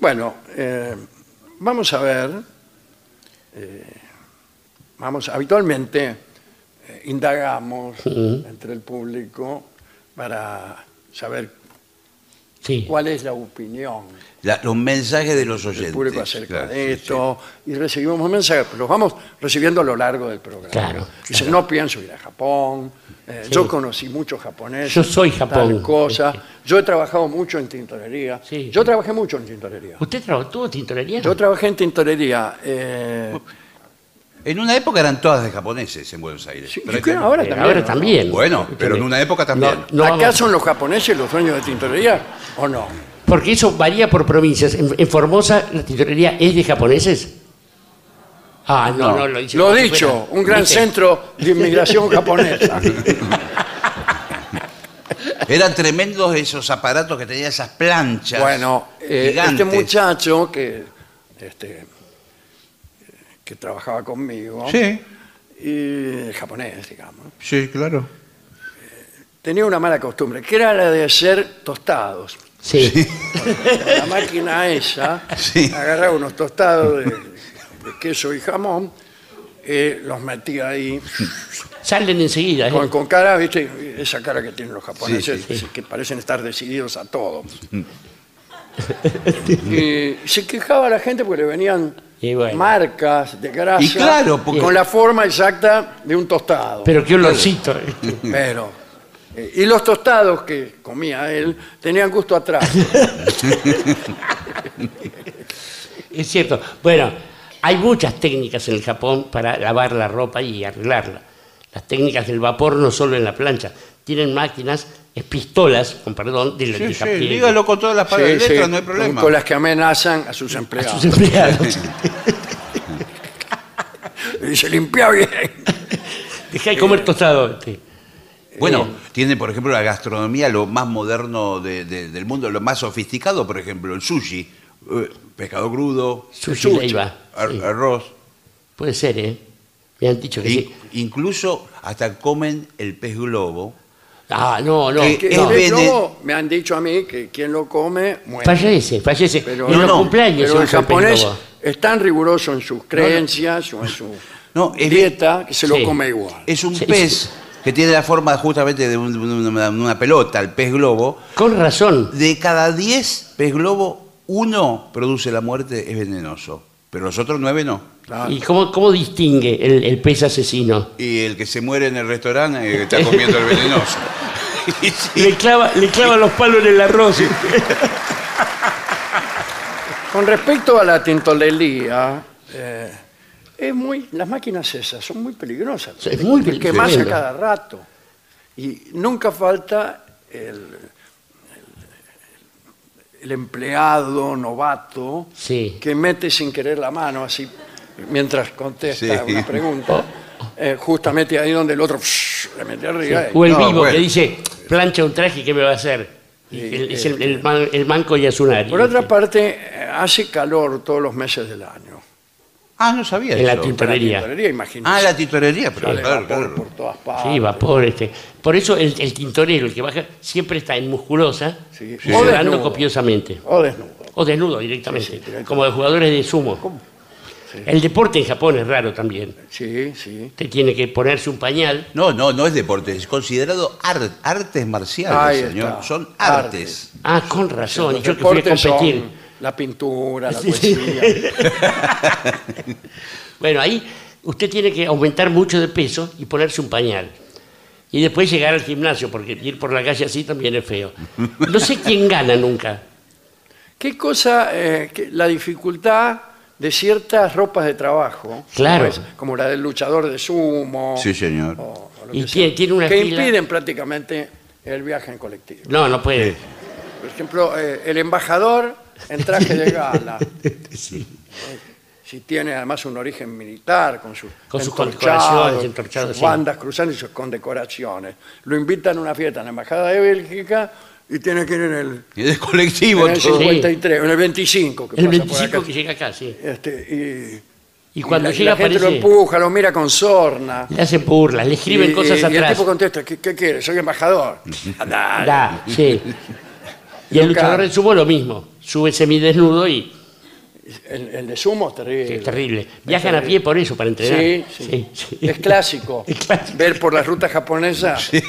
Bueno, eh, vamos a ver. eh, vamos, habitualmente eh, indagamos entre el público para saber Sí. cuál es la opinión la- los mensajes de los oyentes. público acerca claro, de sí, esto y recibimos mensajes, los vamos recibiendo a lo largo del programa. Claro, Dice, no pienso ir a Japón, eh, Sí. yo conocí muchos japoneses. Yo soy tal Japón. cosa. Sí. Yo he trabajado mucho en tintorería. Sí. Yo trabajé mucho en tintorería. ¿Usted trabajó tuvo tintorería? Yo trabajé en tintorería. eh. En una época eran todas de japoneses en Buenos Aires. sí, Pero yo creo hay- ahora también. ahora ¿no? también. Bueno, pero en una época también. No, no ¿Acá son los japoneses los dueños de tintorería o no? Porque eso varía por provincias. En, en Formosa, la tintorería es de japoneses. Ah, no, no, No. lo dice. Lo dicho, fuera- un gran ¿viste? centro de inmigración japonesa. Eran tremendos esos aparatos que tenían esas planchas. Bueno, eh, gigantes. este muchacho que, este, que trabajaba conmigo, Sí, y japonés, digamos, sí, claro. tenía una mala costumbre, que era la de hacer tostados. Sí. Con la máquina esa, Sí. agarraba unos tostados de, de queso y jamón, eh, los metía ahí, Salen enseguida. ¿eh? con, con cara, ¿viste? Esa cara que tienen los japoneses, Sí, sí, que parecen estar decididos a todo. y se quejaba la gente porque le venían Y bueno. marcas de grasa Y claro, porque- con la forma exacta de un tostado. Pero qué olorcito. Pero, eh, y los tostados que comía él tenían gusto atrás. Es cierto. Bueno, hay muchas técnicas en el Japón para lavar la ropa y arreglarla. Las técnicas del vapor no solo en la plancha. Tienen máquinas, pistolas, con perdón, de, Sí, de sí, tapiz- dígalo con todas las palabras Sí, de letra, sí, no hay problema. Con las que amenazan a sus a empleados. sus empleados. Y se limpia bien. Deja de comer tostado. este. Bueno, tiene, por ejemplo, la gastronomía, lo más moderno de- de- del mundo, lo más sofisticado, por ejemplo, el sushi, eh, pescado crudo, Sushi Sushi. Leiva. ar- Sí. arroz. Puede ser, ¿eh? Me han dicho que In- sí. Incluso hasta comen el pez globo. Ah, no, no. Que- Que Es el globo, me han dicho a mí que quien lo come muere. Fallece, fallece. Pero, en no, los no, cumpleaños pero se el usa japonés es tan riguroso en sus creencias o en su No, es- dieta que se lo Sí. come igual. Es un Sí, pez que tiene la forma justamente de un- de una, una pelota, el pez globo. Con razón. De cada 10 pez globo, uno produce la muerte, es venenoso. Pero los otros nueve no. Claro. ¿Y cómo, cómo distingue el, el pez asesino? Y el que se muere en el restaurante eh, está comiendo el venenoso. Y sí. Le clava, le clava los palos en el arroz. Con respecto a la tintorería, eh, es muy, las máquinas esas son muy peligrosas. Es muy Te pel- quemas a cada rato. Y nunca falta el, el- el empleado novato Sí. que mete sin querer la mano así mientras contesta Sí. una pregunta, eh, justamente ahí donde el otro le mete arriba. O el No, vivo bueno. que dice, plancha un traje, ¿qué me va a hacer? Y Sí, el- es eh, el, el man- el manco Yasunari. Por otra parte, hace calor todos los meses del año. Ah, no sabía En la eso. Tintorería. La tintorería, imagínese. Ah, la tintorería, pero Sale claro, vapor claro. por todas partes. Sí, vapor. Este. Por eso el, el tintorero, el que baja, siempre está en musculosa, Sí. O desnudo. copiosamente. O desnudo. O desnudo directamente, Sí, sí, directamente. como de jugadores de sumo. El deporte en Japón es raro también. Sí, sí. Usted tiene que ponerse un pañal. No, no, no es deporte, es considerado ar- artes marciales, Ahí señor. está. Son Artes. artes. Ah, con razón. Los yo que fui a deportes competir. son la pintura, la Sí. poesía. Bueno, ahí usted tiene que aumentar mucho de peso y ponerse un pañal. Y después llegar al gimnasio, porque ir por la calle así también es feo. No sé quién gana nunca. ¿Qué cosa, eh, que la dificultad de ciertas ropas de trabajo? Claro. Como, es- como la del luchador de sumo. Sí, señor. o- o lo Y que tiene, sea, tiene una que fila. impiden prácticamente el viaje en colectivo. No, no puede. Por ejemplo, eh, el embajador en traje de gala. Sí. Si tiene además un origen militar, con sus, Con sus entorchados, condecoraciones, entorchados, sus sí. bandas cruzando y sus condecoraciones. Lo invitan a una fiesta en la Embajada de Bélgica y tiene que ir en el, Y es colectivo en el todo. 53, en el 25. Que El pasa por 25 acá. que llega acá, sí. Este, y, Y cuando la, llega la gente lo aparece- empuja, lo mira con sorna. Le hacen burlas, le escriben y, cosas y- y el atrás. tipo contesta, ¿qué, qué quiere? Soy embajador. Andá. Da, sí. Y el Nunca- luchador de sumo lo mismo. Sube semidesnudo y El, el de sumo es terrible. es terrible. Viajan a pie por eso, para entrenar. Sí, sí. sí. Es clásico. Es clásico. Ver por la ruta japonesa Un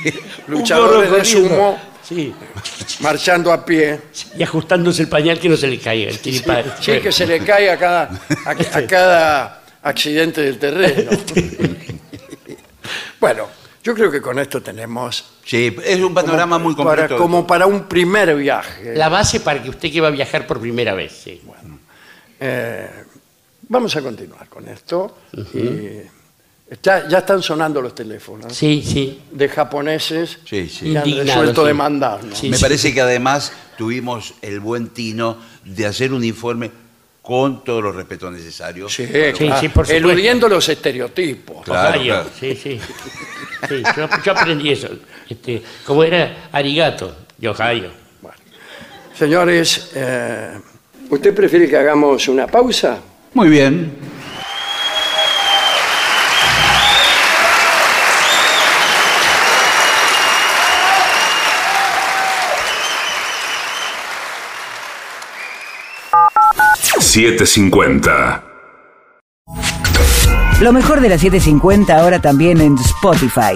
luchadores de sumo Sí. marchando a pie. Y ajustándose el pañal que no se le caiga el. Sí, que se le cae a cada, a, a cada accidente del terreno. bueno, yo creo que con esto tenemos Sí, es un panorama muy para, completo. como para un primer viaje. La base para que usted que va a viajar por primera vez. Sí. Eh, vamos a continuar con esto. Y está- ya están sonando los teléfonos Sí, sí. de japoneses Sí, sí. que han Indignado, resuelto sí. demandarnos. Sí, Me sí. parece que además tuvimos el buen tino de hacer un informe con todo los respetos necesarios. Sí, Sí, claro. sí, por supuesto. eludiendo los estereotipos. Claro, claro. Sí, sí. Sí, yo, yo aprendí eso. Este, como era arigato de Ohio. Bueno. Señores, eh, ¿usted prefiere que hagamos una pausa? Muy bien. $7.50. Lo mejor de la 750 ahora también en Spotify.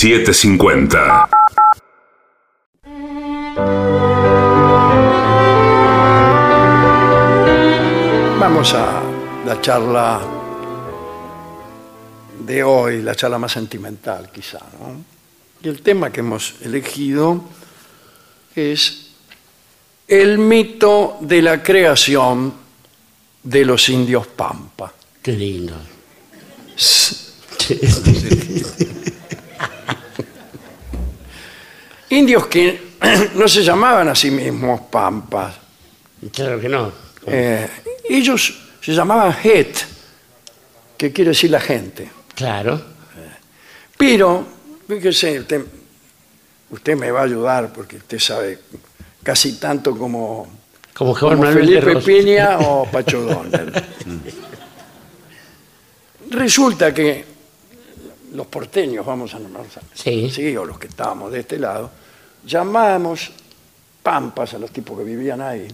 750. Vamos a la charla de hoy, la charla más sentimental quizá. ¿no? Y el tema que hemos elegido es el mito de la creación de los indios Pampa. Qué lindo. Indios que no se llamaban a sí mismos Pampas. Claro que no. Eh, ellos se llamaban Het, que quiere decir la gente. Claro. Pero, fíjese, usted, usted me va a ayudar porque usted sabe casi tanto como, Como como Felipe. Piña o Pacho. Resulta que los porteños, vamos a llamarlos Sí. sí, o los que estábamos de este lado, llamamos pampas a los tipos que vivían ahí.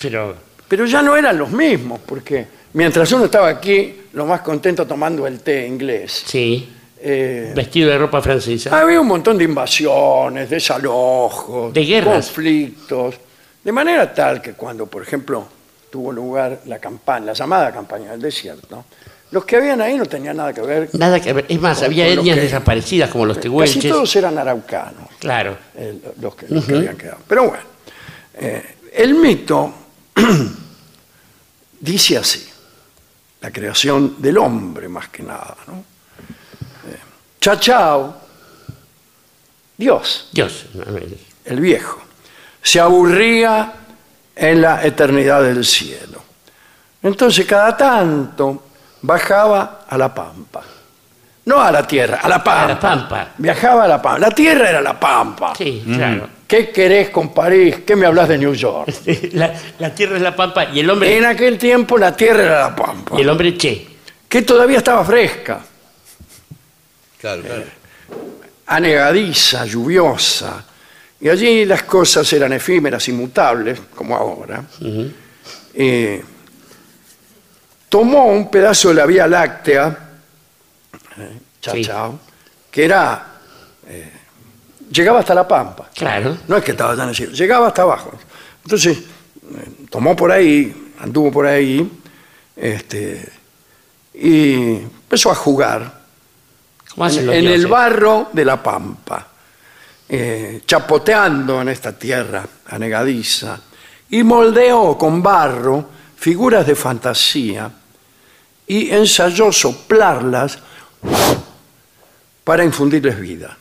Pero Pero ya no eran los mismos, porque mientras uno estaba aquí, lo más contento tomando el té inglés, sí, eh, vestido de ropa francesa. había un montón de invasiones, desalojos, De guerras. conflictos, de manera tal que cuando, por ejemplo, tuvo lugar la campaña, la llamada campaña del desierto, los que habían ahí no tenían nada que ver. Nada que ver. Es más, Con- había con lo etnias que- desaparecidas como los Casi tehuelches. todos eran araucanos. Claro. eh, los que, los que habían quedado. Pero bueno, eh, el mito dice así, la creación del hombre más que nada. ¿no? Eh, Chachao, Dios, Dios. el viejo, se aburría en la eternidad del cielo. Entonces cada tanto bajaba a la pampa. No a la tierra, a la pampa. A la pampa. Viajaba a la pampa. La tierra era la pampa. Sí, claro. ¿Qué querés con París? ¿Qué me hablas de New York? La, la tierra es la pampa y el hombre En aquel tiempo la tierra era la pampa, y el hombre che. que todavía estaba fresca. Claro, claro. anegadiza, lluviosa, y allí las cosas eran efímeras, inmutables, como ahora. Eh, tomó un pedazo de la Vía Láctea, eh, chao, Sí. chao, que era, eh, llegaba hasta la Pampa. Claro. No es que estaba tan así, llegaba hasta abajo. Entonces, eh, tomó por ahí, anduvo por ahí, este, y empezó a jugar ¿Cómo hacen en, los en el dioses? barro de la Pampa, eh, chapoteando en esta tierra anegadiza, y moldeó con barro figuras de fantasía y ensayó soplarlas para infundirles vida.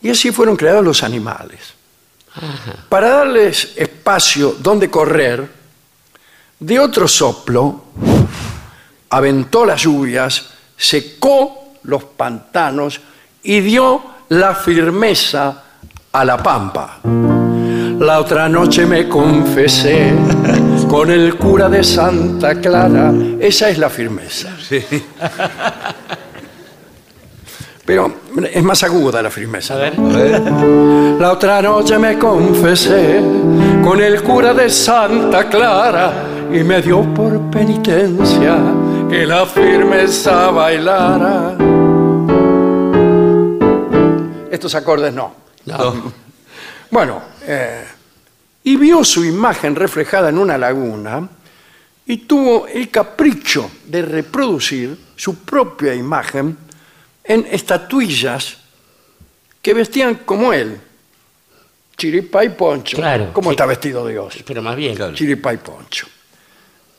Y así fueron creados los animales. Para darles espacio donde correr, de otro soplo, aventó las lluvias, secó los pantanos y dio la firmeza a la pampa. La otra noche me confesé con el cura de Santa Clara. Esa es la firmeza. Pero es más aguda la firmeza. A ¿no? ver. La otra noche me confesé con el cura de Santa Clara y me dio por penitencia que la firmeza bailara. Estos acordes no. No. Bueno, eh, y vio su imagen reflejada en una laguna y tuvo el capricho de reproducir su propia imagen en estatuillas que vestían como él. Chiripa y poncho. Claro, ¿Cómo sí. está vestido Dios? Pero más bien. Claro. Chiripa y poncho.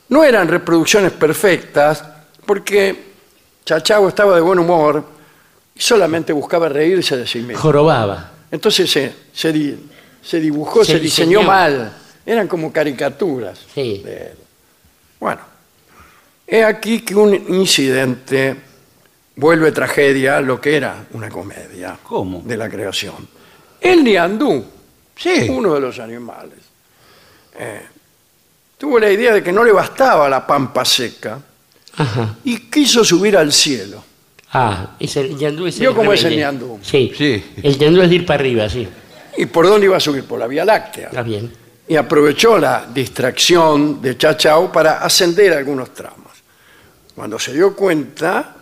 No eran reproducciones perfectas porque Chachao estaba de buen humor y solamente buscaba reírse de sí mismo. Jorobaba. Entonces se, se, se dibujó, se, Se diseñó diseñó. mal. Eran como caricaturas. Sí. de él. Bueno, he aquí que un incidente vuelve tragedia lo que era una comedia ¿Cómo? de la creación. El niandú, Sí. uno de los animales, eh, tuvo la idea de que no le bastaba la pampa seca Ajá. y quiso subir al cielo. Ah, es el ñandú es ¿Vio el cómo es el? Sí. Sí. El ñandú es de ir para arriba, sí. ¿Y por dónde iba a subir? Por la Vía Láctea. Está bien. y aprovechó la distracción de Chachao para ascender algunos tramos. Cuando se dio cuenta,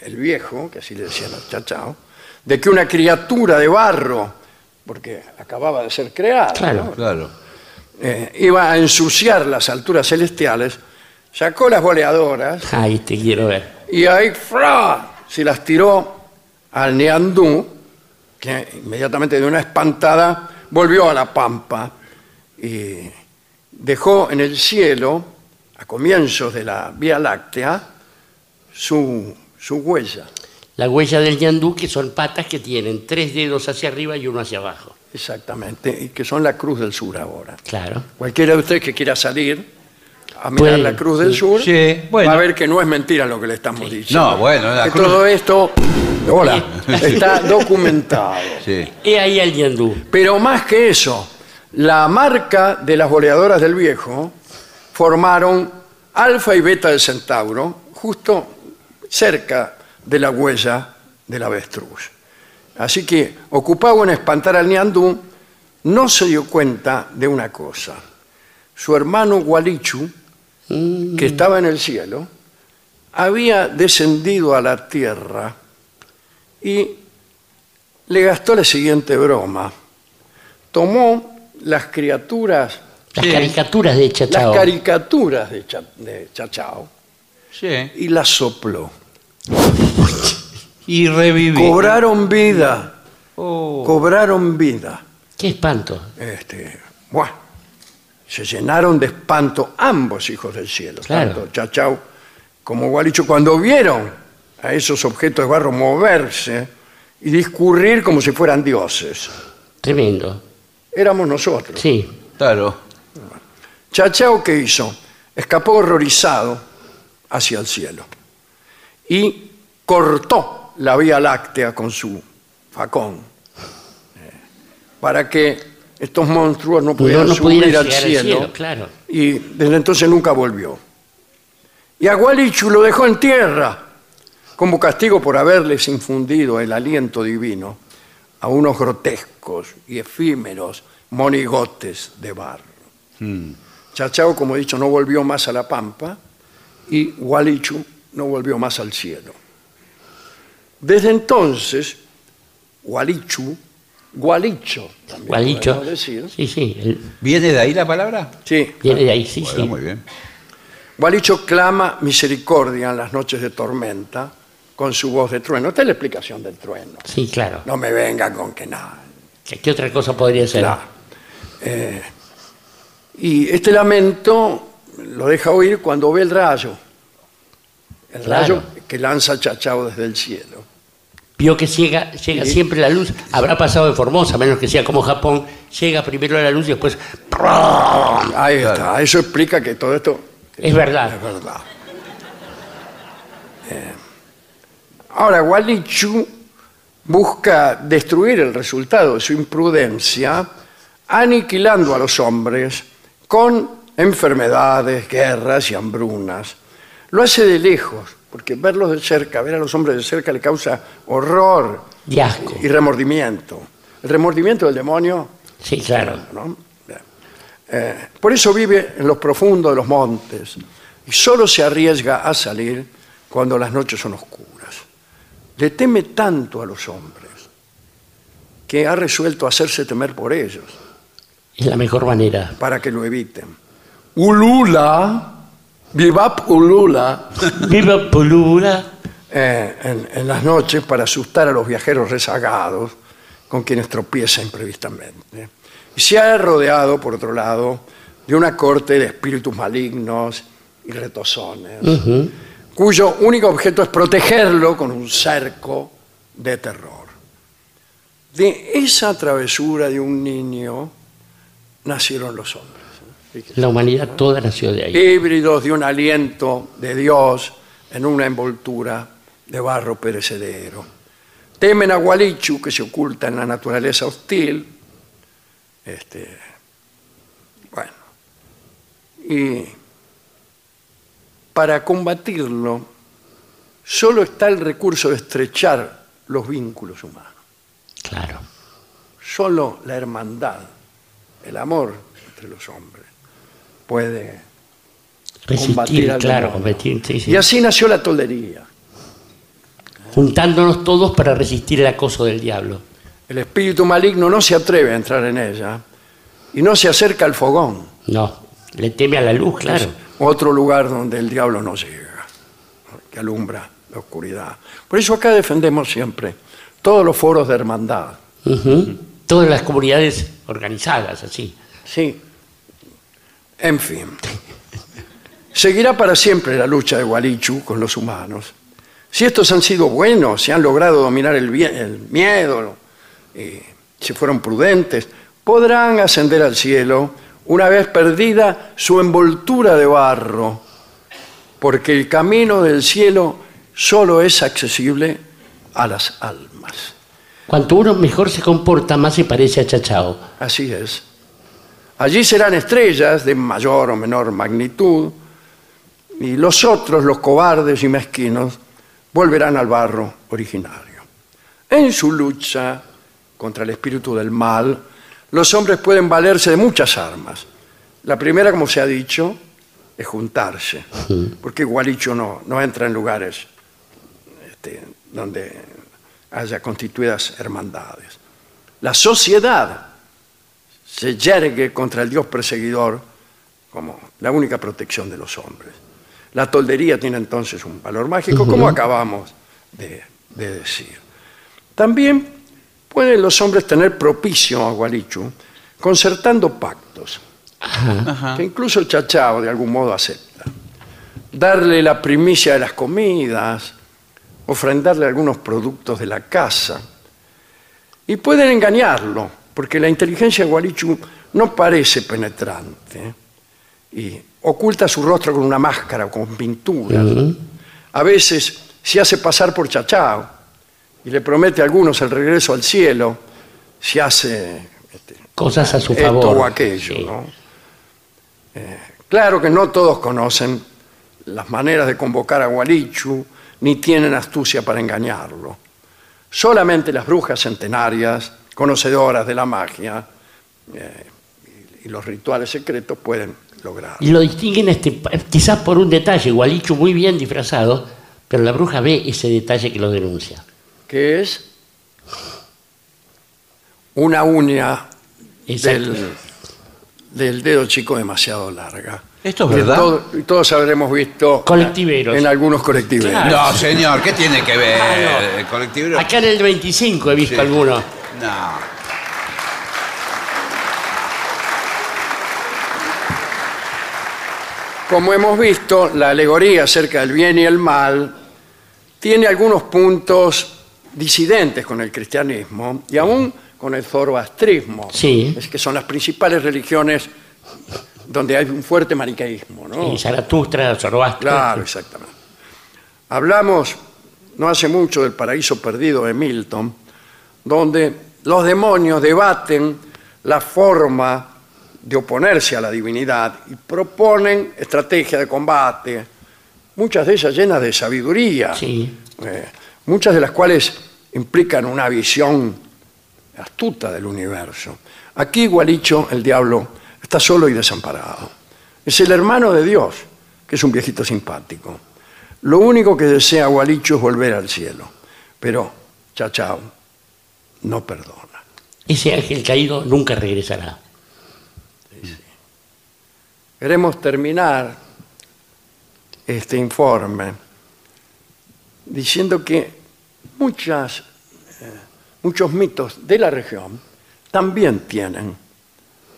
el, viejo, que así le decían a Chachao, de que una criatura de barro, porque acababa de ser creada, Claro. ¿no? Claro. eh, iba a ensuciar las alturas celestiales, sacó las boleadoras Ahí te quiero ver. y ahí ¡fra! se las tiró al Neandú, que inmediatamente de una espantada volvió a la pampa y dejó en el cielo, a comienzos de la Vía Láctea, su, su huella. La huella del ñandú, que son patas que tienen tres dedos hacia arriba y uno hacia abajo. Exactamente, y que son la Cruz del Sur ahora. Claro. Cualquiera de ustedes que quiera salir a mirar la Cruz del sí. Sur, Sí, bueno. va a ver que no es mentira lo que le estamos diciendo. No, bueno, la que cruz- todo esto, hola, está documentado. Sí. He ahí el ñandú. Pero más que eso, la marca de las boleadoras del viejo formaron alfa y beta del centauro justo cerca de la huella del avestruz. Así que, ocupado en espantar al Niandú, no se dio cuenta de una cosa. Su hermano Gualichu, que estaba en el cielo, había descendido a la tierra y le gastó la siguiente broma. Tomó las criaturas, Las Sí. caricaturas de Chachao. las caricaturas de, Cha- de Chachao Sí. y las sopló. Y reviví. Cobraron vida, Oh. cobraron vida. Qué espanto. Este, buah, se llenaron de espanto ambos hijos del cielo, Claro. tanto Chachao como Gualicho, cuando vieron a esos objetos de barro moverse y discurrir como si fueran dioses. Tremendo. Éramos nosotros. Sí. Claro. Chachao, ¿qué hizo? Escapó horrorizado hacia el cielo y cortó la Vía Láctea con su facón eh, para que estos monstruos no pudieran no subir al llegar al cielo, cielo, claro. y desde entonces nunca volvió. Y a Gualichu lo dejó en tierra como castigo por haberles infundido el aliento divino a unos grotescos y efímeros monigotes de barro. Chachao, como he dicho, no volvió más a la pampa y Gualichu no volvió más al cielo. Desde entonces, Gualichu, Gualicho, también Gualicho. podemos decir, Sí, sí, el- ¿Viene de ahí la palabra? sí, viene de ahí, sí, Bueno, sí. muy bien. Gualicho clama misericordia en las noches de tormenta con su voz de trueno. Esta es la explicación del trueno. Sí, claro. No me venga con que nada. ¿Qué, qué otra cosa podría ser? Claro. Eh, y este lamento lo deja oír cuando ve el rayo. El Claro. rayo que lanza Chachao desde el cielo. Vio que llega, llega Sí. siempre la luz. Habrá pasado de Formosa, menos que sea como Japón. Llega primero la luz y después. Ahí está. Eso explica que todo esto Es verdad. es verdad. Eh, ahora, Walichu busca destruir el resultado de su imprudencia aniquilando a los hombres con enfermedades, guerras y hambrunas. Lo hace de lejos, porque verlos de cerca, ver a los hombres de cerca le causa horror Y asco. y remordimiento. El remordimiento del demonio Sí, claro. ¿no? Eh, por eso vive en los profundos de los montes y solo se arriesga a salir cuando las noches son oscuras. Le teme tanto a los hombres que ha resuelto hacerse temer por ellos Es la mejor manera. para que lo eviten. Ulula, vivap ulula, Viva Polura. eh, en, en las noches para asustar a los viajeros rezagados con quienes tropieza imprevistamente. Y se ha rodeado, por otro lado, de una corte de espíritus malignos y retozones, cuyo único objeto es protegerlo con un cerco de terror. De esa travesura de un niño nacieron los hombres. Fíjese La humanidad toda nació de ahí. híbridos de un aliento de Dios en una envoltura de barro perecedero. Temen a Gualichu, que se oculta en la naturaleza hostil. Este, bueno, y para combatirlo, solo está el recurso de estrechar los vínculos humanos. Claro. Solo la hermandad, el amor entre los hombres, puede Combatir Resistir, al claro, combatir, sí, sí. Y así nació la toldería. Juntándonos todos para resistir el acoso del diablo. El espíritu maligno no se atreve a entrar en ella y no se acerca al fogón, No, le teme a la luz, claro. Otro lugar donde el diablo no llega, que alumbra la oscuridad. Por eso acá defendemos siempre todos los foros de hermandad. Todas las comunidades organizadas, así. Sí. En fin. Seguirá para siempre la lucha de Gualichu con los humanos. Si estos han sido buenos, si han logrado dominar el, miedo, si fueron prudentes, podrán ascender al cielo una vez perdida su envoltura de barro, porque el camino del cielo solo es accesible a las almas. Cuanto uno mejor se comporta, más se parece a Chachao. Así es. Allí serán estrellas de mayor o menor magnitud y los otros, los cobardes y mezquinos, volverán al barro originario. En su lucha contra el espíritu del mal, los hombres pueden valerse de muchas armas. La primera, como se ha dicho, es juntarse, porque Gualicho no, no entra en lugares este, donde haya constituidas hermandades. La sociedad se yergue contra el Dios perseguidor como la única protección de los hombres. La toldería tiene entonces un valor mágico, como acabamos de, de decir. También pueden los hombres tener propicio a Gualichu concertando pactos, que incluso el chachao de algún modo acepta. Darle la primicia de las comidas, ofrendarle algunos productos de la casa, y pueden engañarlo, porque la inteligencia de Gualichu no parece penetrante y oculta su rostro con una máscara o con pinturas. A veces se hace pasar por chachao y le promete a algunos el regreso al cielo si hace este, Cosas a su esto favor. o aquello. Sí. ¿no? Eh, claro que no todos conocen las maneras de convocar a Gualichu, ni tienen astucia para engañarlo. Solamente las brujas centenarias, conocedoras de la magia eh, y los rituales secretos pueden lograrlo. Y lo distinguen este, quizás por un detalle, Gualicho muy bien disfrazado, pero la bruja ve ese detalle que lo denuncia. Que es una uña del, del dedo chico demasiado larga. ¿Esto es verdad? todo- y todos habremos visto Colectiveros. en algunos colectiveros. Claro. No, señor, ¿qué tiene que ver Ah, no. el colectivo? Acá en el 25 he visto Sí. algunos. No. Como hemos visto, la alegoría acerca del bien y el mal tiene algunos puntos disidentes con el cristianismo y aún con el zoroastrismo, Sí. es que son las principales religiones donde hay un fuerte maniqueísmo. ¿no? Y Zaratustra, Zoroastro. Claro, exactamente. Hablamos no hace mucho del paraíso perdido de Milton, donde los demonios debaten la forma de oponerse a la divinidad y proponen estrategias de combate, muchas de ellas llenas de sabiduría, Sí. eh, muchas de las cuales implican una visión astuta del universo. Aquí, Gualicho, el diablo, está solo y desamparado. Es el hermano de Dios, que es un viejito simpático. Lo único que desea Gualicho es volver al cielo. Pero, chao, chao, no perdona. Ese ángel caído nunca regresará. Queremos terminar este informe diciendo que muchas, eh, muchos mitos de la región también tienen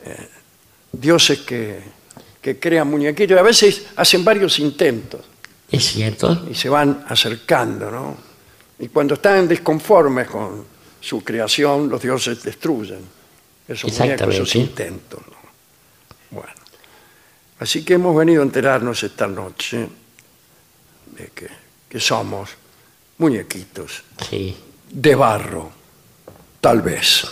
eh, dioses que, que crean muñequitos y a veces hacen varios intentos ¿Es cierto? y se van acercando, ¿no? Y cuando están desconformes con su creación, los dioses destruyen esos muñecos, esos intentos. ¿no? Bueno, así que hemos venido a enterarnos esta noche de que, que somos muñequitos Sí. de barro, tal vez.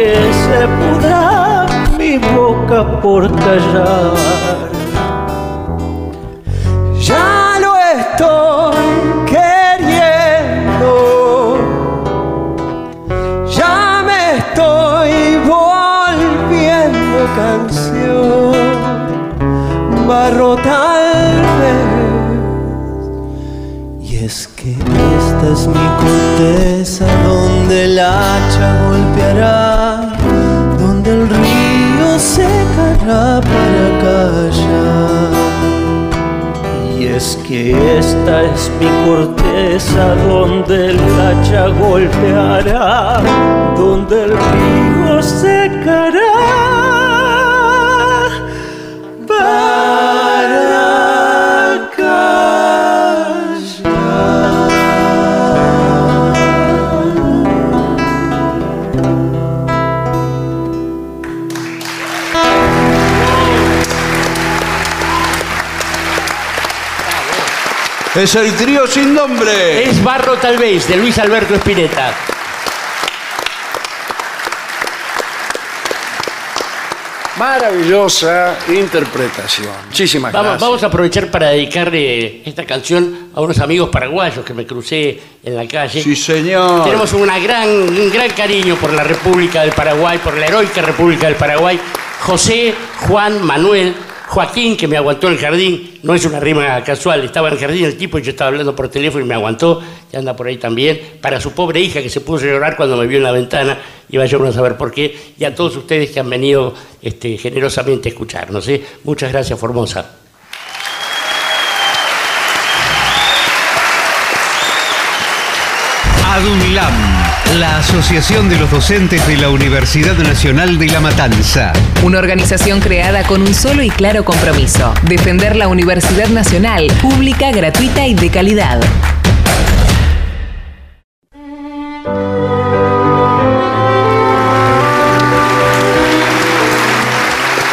Aunque se pudra mi boca por callar. Mi corteza donde el hacha golpeará, donde el río Es el trío sin nombre. Es Barro tal vez, de Luis Alberto Spinetta. Maravillosa interpretación. Muchísimas Vamos, gracias. vamos a aprovechar para dedicarle esta canción a unos amigos paraguayos que me crucé en la calle. Sí, señor. Tenemos una gran, un gran cariño por la República del Paraguay, por la heroica República del Paraguay. José, Juan, Manuel, Joaquín, que me aguantó en el jardín. No es una rima casual, estaba en el jardín el tipo y yo estaba hablando por teléfono y me aguantó, que anda por ahí también. Para su pobre hija que se puso a llorar cuando me vio en la ventana, y vaya uno a saber por qué. Y a todos ustedes que han venido este, generosamente a escucharnos. ¿eh? Muchas gracias, Formosa. ADUNLAM, la Asociación de los Docentes de la Universidad Nacional de La Matanza. Una organización creada con un solo y claro compromiso, defender la Universidad Nacional, pública, gratuita y de calidad.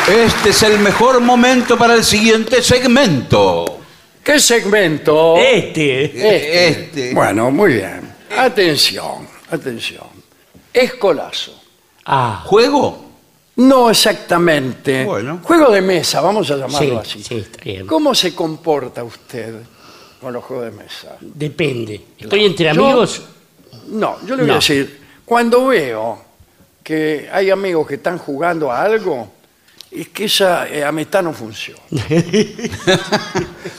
Este es el mejor momento para el siguiente segmento. ¿Qué segmento? Este. Este. Este. Bueno, muy bien. Atención, atención. Escolazo. Ah, ¿Juego? No exactamente. Bueno. Juego de mesa, vamos a llamarlo Sí, así. sí, está bien. ¿Cómo se comporta usted con los juegos de mesa? depende. ¿Estoy entre Yo- amigos? No, yo le voy No. a decir, cuando veo que hay amigos que están jugando a algo, es que esa eh, amistad no funciona.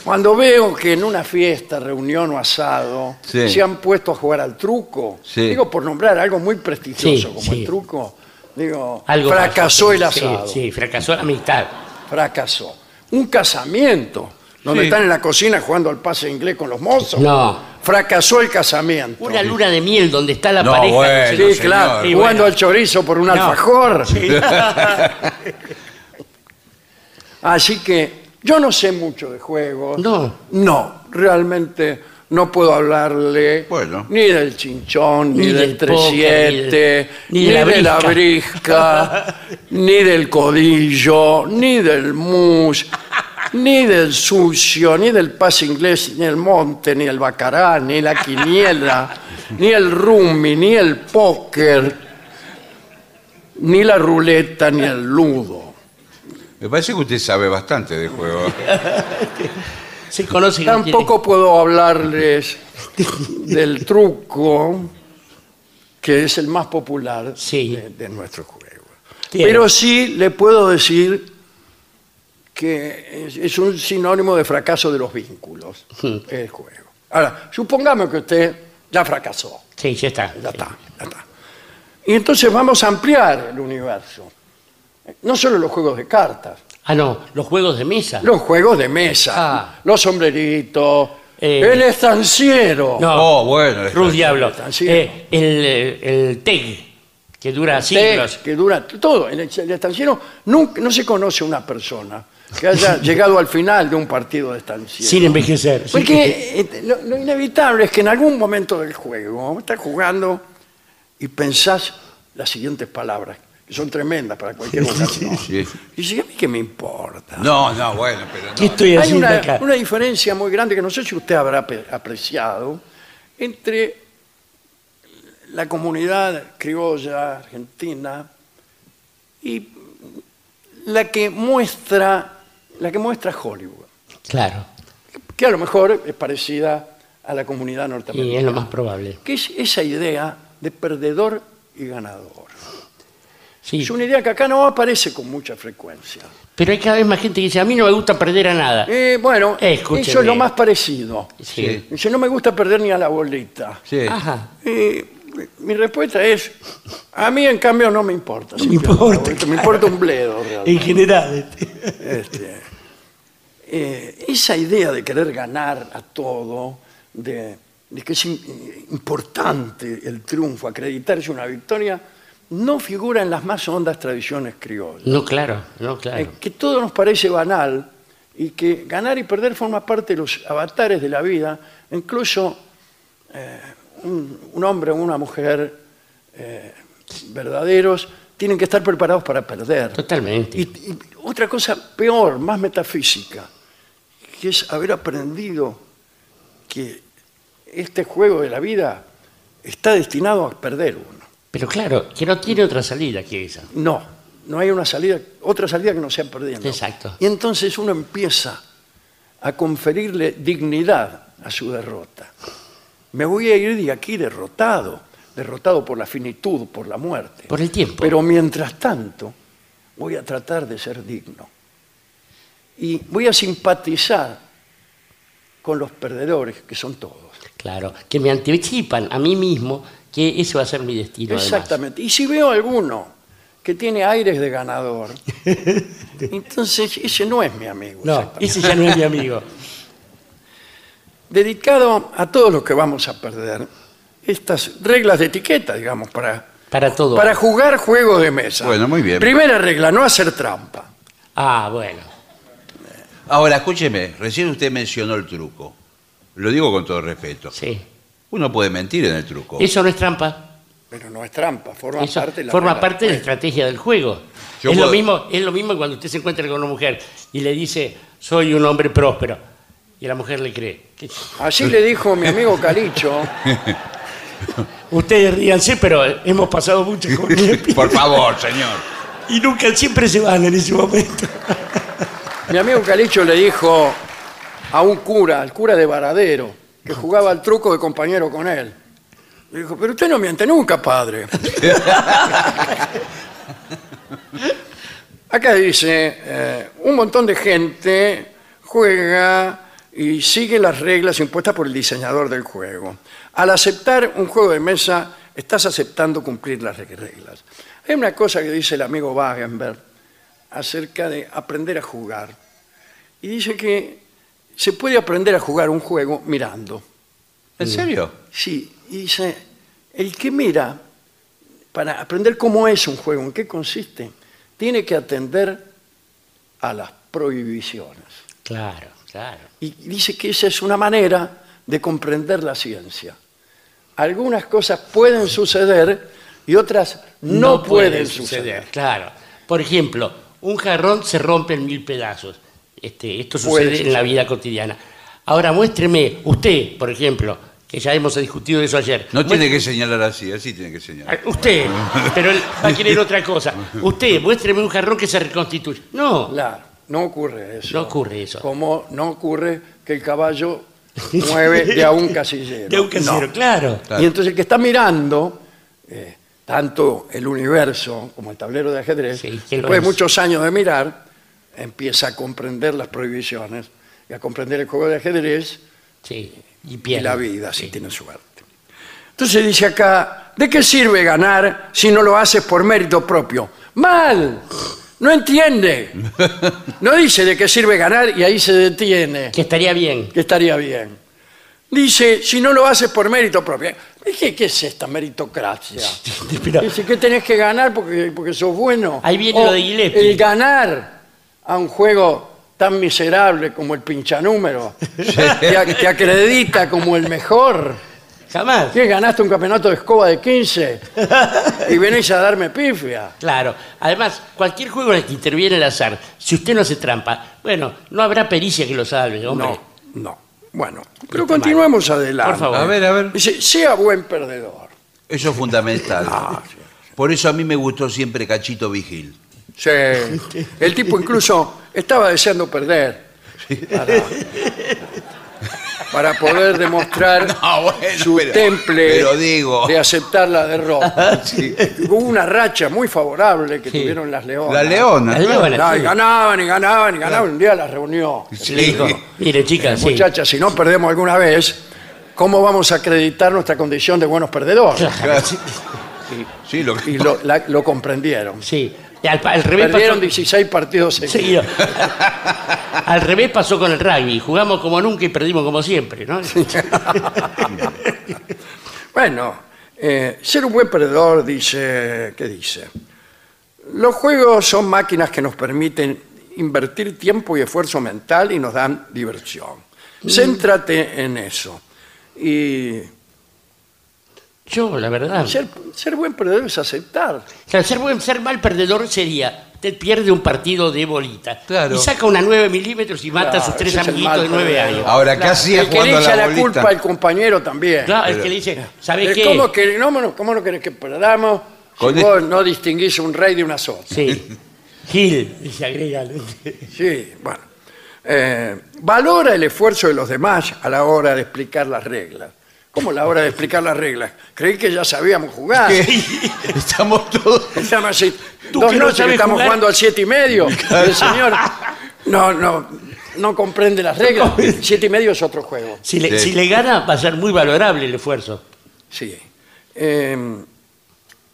Cuando veo que en una fiesta, reunión o asado Sí. se han puesto a jugar al truco, Sí. digo por nombrar algo muy prestigioso Sí, como sí. el truco, digo, Algo fracasó pasó. el asado, Sí, sí, fracasó la amistad. fracasó. Un casamiento, donde Sí. están en la cocina jugando al pase inglés con los mozos, No. fracasó el casamiento. Una luna de miel donde está la No, pareja. bueno. sé, Sí, no sé. claro, Sí, jugando bueno. al chorizo por un No. alfajor. Así que yo no sé mucho de juegos. No. No, realmente no puedo hablarle Bueno. ni del chinchón, ni, Ni del del póker, 37, ni de- ni de la brisca, ni del codillo, ni del mus, ni del sucio, ni del pase inglés, ni el monte, ni el bacará, ni la quiniela, ni el rummy, ni el póker, ni la ruleta, ni el ludo. Me parece que usted sabe bastante de juego. Se conoce que Tampoco puedo hablarles del truco, que es el más popular Sí. de, de nuestro juego. tiene- Pero sí le puedo decir que es, es un sinónimo de fracaso de los vínculos, el juego. Ahora, supongamos que usted ya fracasó, Sí, ya está. ya está, ya está. Y entonces vamos a ampliar el universo. No solo los juegos de cartas, Ah, no, los juegos de mesa. los juegos de mesa, Ah. los sombreritos, Eh. el estanciero. No, Oh, bueno. Ruz Diablo. Estanciero. Eh, el, eh, el TEG, que dura siglos. que dura todo. En el, el estanciero nunca, no se conoce una persona que haya llegado al final de un partido de estanciero. Sin envejecer. Porque eh, lo, lo inevitable es que en algún momento del juego estás jugando y pensás las siguientes palabras, que son tremendas para cualquier ocasión. sí. Y dices, ¿a mí qué me importa? No, no, bueno, pero ¿Qué no. estoy Hay haciendo una, acá? una diferencia muy grande que no sé si usted habrá pe- apreciado entre la comunidad criolla argentina y la que muestra la que muestra Hollywood, Claro. que a lo mejor es parecida a la comunidad Y es norteamericana, lo más probable. que es esa idea de perdedor y ganador. Sí. Es una idea que acá no aparece con mucha frecuencia. Pero hay cada vez más gente que dice, a mí no me gusta perder a nada. Eh, bueno, Escúcheme. eso es lo más parecido. Sí. Dice, no me gusta perder ni a la bolita. Sí. Ajá. Y mi respuesta es, a mí en cambio no me importa. si me importa, Me importa un bledo realmente. En general. Este, eh, esa idea de querer ganar a todo, de, de que es importante el triunfo, acreditarse una victoria, no figura en las más hondas tradiciones criollas. No, claro, no, Eh, claro. que todo nos parece banal y que ganar y perder forma parte de los avatares de la vida, incluso eh, un, un hombre o una mujer eh, verdaderos tienen que estar preparados para perder. Totalmente. Y, y otra cosa peor, más metafísica, que es haber aprendido que este juego de la vida está destinado a perder uno. Pero claro, que no tiene otra salida que esa. No, no hay una salida, otra salida que no sea perdiendo. Exacto. Y entonces uno empieza a conferirle dignidad a su derrota. Me voy a ir de aquí derrotado, derrotado por la finitud, por la muerte. Por el tiempo. Pero mientras tanto, voy a tratar de ser digno. Y voy a simpatizar con los perdedores, que son todos. Claro, que me anticipan a mí mismo que ese va a ser mi destino. además. Exactamente. Y si veo alguno que tiene aires de ganador, entonces ese no es mi amigo. No, ese ya no es mi amigo. Dedicado a todos los que vamos a perder, estas reglas de etiqueta, digamos, para, Para todo. para jugar juego de mesa. Bueno, muy bien. Primera regla, no hacer trampa. Ah, bueno. Ahora, escúcheme, recién usted mencionó el truco. Lo digo con todo respeto. Sí. Uno puede mentir en el truco. Eso no es trampa. Pero no es trampa, forma Eso parte de la forma parte de la estrategia del juego. Yo es, lo mismo, es lo mismo cuando usted se encuentra con una mujer y le dice, soy un hombre próspero. Y la mujer le cree. ¿Qué- Así le dijo mi amigo Calicho, Ustedes ríanse, pero hemos pasado mucho con él. Por favor, señor. Y nunca, siempre se van en ese momento. mi amigo Calicho le dijo a un cura, al cura de Varadero, que jugaba al truco de compañero con él. Le dijo, pero usted no miente nunca, padre. Acá dice, eh, un montón de gente juega y sigue las reglas impuestas por el diseñador del juego. Al aceptar un juego de mesa, estás aceptando cumplir las reglas. Hay una cosa que dice el amigo Wagenberg acerca de aprender a jugar. Y dice que se puede aprender a jugar un juego mirando. ¿En serio? Sí, y dice, el que mira, para aprender cómo es un juego, en qué consiste, tiene que atender a las prohibiciones. Claro, claro. Y dice que esa es una manera de comprender la ciencia. Algunas cosas pueden suceder y otras no, pueden, suceder. Claro. Por ejemplo, un jarrón se rompe en mil pedazos. Este, esto sucede en la vida cotidiana. Ahora muéstreme, usted, por ejemplo, que ya hemos discutido eso ayer. No tiene que señalar así, así tiene que señalar. Ah, Usted, pero él va a querer otra cosa. Usted, muéstreme un jarrón que se reconstituye. No, Claro, no ocurre eso. no ocurre eso. Como no ocurre que el caballo mueve de a un casillero. De un No. claro. Claro. Y entonces el que está mirando, eh, tanto el universo como el tablero de ajedrez, Sí, después de muchos años de mirar, empieza a comprender las prohibiciones y a comprender el juego de ajedrez Sí, y la vida, si tiene suerte. Entonces dice acá, ¿de qué sirve ganar si no lo haces por mérito propio? Mal, no entiende. No dice de qué sirve ganar y ahí se detiene, Que estaría bien. que estaría bien. Dice, si no lo haces por mérito propio. ¿Qué, qué es esta meritocracia? Pero- Dice que tenés que ganar porque, porque sos bueno. Ahí viene O lo de Gillespie. El ganar a un juego tan miserable como el pinchanúmero, que, a- que acredita como el mejor. Jamás. ¿Qué? ¿Ganaste un campeonato de escoba de 15? Y venís a darme pifia. Claro. Además, cualquier juego en el que interviene el azar, si usted no hace trampa, bueno, no habrá pericia que lo salve, hombre. No, no. Bueno, pero Está continuemos adelante. Por favor. A ver, a ver. Dice, sea buen perdedor. Eso es fundamental. Ah, sí, Por eso a mí me gustó siempre Cachito Vigil. Sí. El tipo incluso estaba deseando perder para, para poder demostrar No, bueno, su pero- temple pero digo. de aceptar la derrota. Hubo una racha muy favorable que Sí. tuvieron las leonas. La leona. La leona, No, y sí. ganaban y ganaban y ganaban. Un día las reunió. Sí. Le dijo, mire chicas, sí. Muchachas, si no perdemos alguna vez, ¿cómo vamos a acreditar nuestra condición de buenos perdedores? Claro. Sí, lo que- Y lo, la- lo comprendieron. Sí. Y al, al revés Perdieron pasó, 16 partidos seguidos. Sí, no. al revés pasó con el rugby. Jugamos como nunca y perdimos como siempre, ¿no? Bueno, eh, ser un buen perdedor dice, ¿qué dice? Los juegos son máquinas que nos permiten invertir tiempo y esfuerzo mental y nos dan diversión. Céntrate en eso. Y Yo, la verdad. ser, ser buen perdedor es aceptar. O sea, ser, buen, ser mal perdedor sería, te pierde un partido de bolita. Claro. Y saca una 9 milímetros y mata a sus Claro, tres ese es el amiguitos mal de 9 perdedor. años. Ahora, ¿qué hacía El que le jugando a echa la la bolita? culpa al compañero también. Claro, el que le dice, ¿sabes Eh, qué? ¿Cómo, que, no, no, ¿Cómo no querés que perdamos Con si el- vos no distinguís un rey de una sota? Sí. Gil, y se agrega. Sí, bueno. Eh, valora el esfuerzo de los demás a la hora de explicar las reglas. ¿Cómo la hora de explicar las reglas? Creí que ya sabíamos jugar. Estamos todos. Estamos así, Tú dos que no noches que sabes estamos jugar. jugando al siete y medio. El señor no, no, no comprende las reglas. Siete y medio es otro juego. Si le, Sí. si le gana, va a ser muy valorable el esfuerzo. Sí. Eh,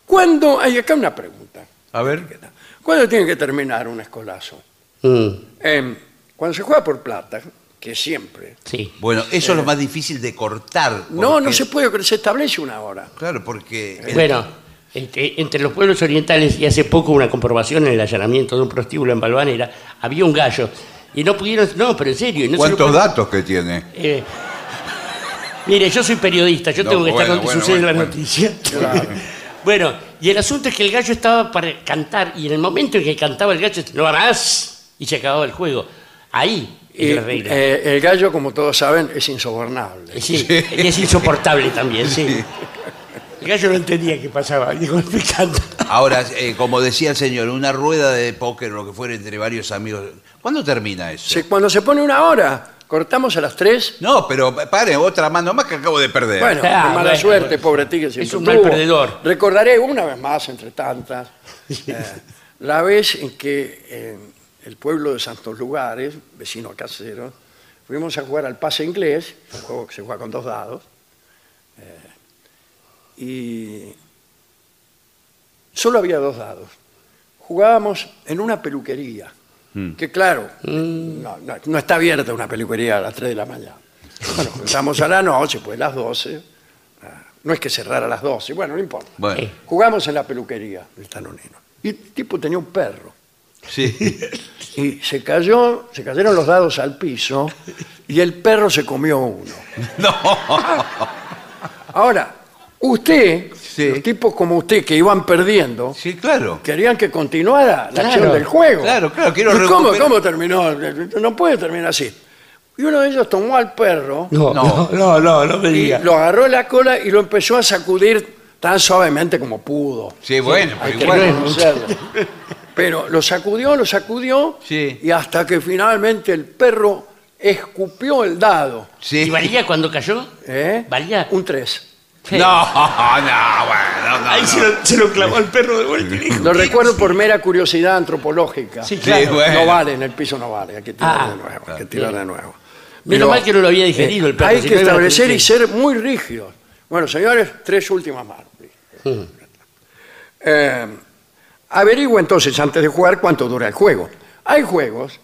¿Cuándo? Hay acá una pregunta. A ver. ¿Cuándo tiene que terminar un escolazo? Mm, Eh, cuando se juega por plata, que siempre. sí. Bueno, eso es lo más difícil de cortar. No, no se puede, se establece una hora. Claro, porque. el- Bueno, entre los pueblos orientales, y hace poco una comprobación en el allanamiento de un prostíbulo en Balvanera, había un gallo. Y no pudieron. No, pero en serio. y no se ¿Cuántos datos que tiene? Eh, mire, yo soy periodista, yo No, tengo que bueno, estar donde bueno, sucede bueno, la bueno. noticia. bueno, y el asunto es que el gallo estaba para cantar, y en el momento en que cantaba el gallo, no más, y se acababa el juego. Ahí Y, eh, el gallo, como todos saben, es insobornable. Sí, y es insoportable también, sí. El gallo no entendía qué pasaba, dijo, me canta. Ahora, eh, como decía el señor, una rueda de póker o lo que fuera entre varios amigos. ¿Cuándo termina eso? Se- cuando se pone una hora, cortamos a las tres. No, pero pare, otra mano más que acabo de perder. Bueno, Ah, mala bueno, suerte, bueno. pobre ti que siempre Es un mal tuvo. perdedor. Recordaré una vez más, entre tantas, eh, la vez en que el pueblo de Santos Lugares, vecino a Caseros, fuimos a jugar al pase inglés, un juego que se juega con dos dados, eh, y solo había dos dados. Jugábamos en una peluquería, que claro, no, no- no está abierta una peluquería a las 3 de la mañana. Bueno, empezamos a la noche, pues las 12. ah, No es que cerrara a las 12, bueno, no importa. Bueno. Jugamos en la peluquería del Tanonino. Y el tipo tenía un perro. Sí. Y se cayó, se cayeron los dados al piso y el perro se comió uno. Ahora, usted, Sí. los tipos como usted que iban perdiendo, Sí, claro. querían que continuara la Claro, acción del juego. claro, claro, quiero ¿Y ¿Cómo, recuperar- ¿Cómo terminó? No puede terminar así. Y uno de ellos tomó al perro No, No. no, no, no, no me y diga. lo agarró la cola y lo empezó a sacudir tan suavemente como pudo. Sí, bueno, Hay pero que igual. reconocerlo. Pero lo sacudió, lo sacudió Sí. y hasta que finalmente el perro escupió el dado. ¿Y Sí. valía cuando cayó? ¿eh? ¿Valía? Un 3. Sí. No, no, bueno, no. Ahí no. se lo, se lo clavó el perro de vuelta y dijo, Lo recuerdo por mera curiosidad antropológica. Sí, Sí, claro. bueno. No vale, en el piso no vale, hay que tirar Ah, de nuevo, hay que tirar de nuevo. Menos Pero, mal que no lo había digerido el perro. Hay si que no iba a establecer y ser muy rígidos. Bueno, señores, tres últimas manos. que- Eh, averigua entonces antes de jugar cuánto dura el juego. Hay juegos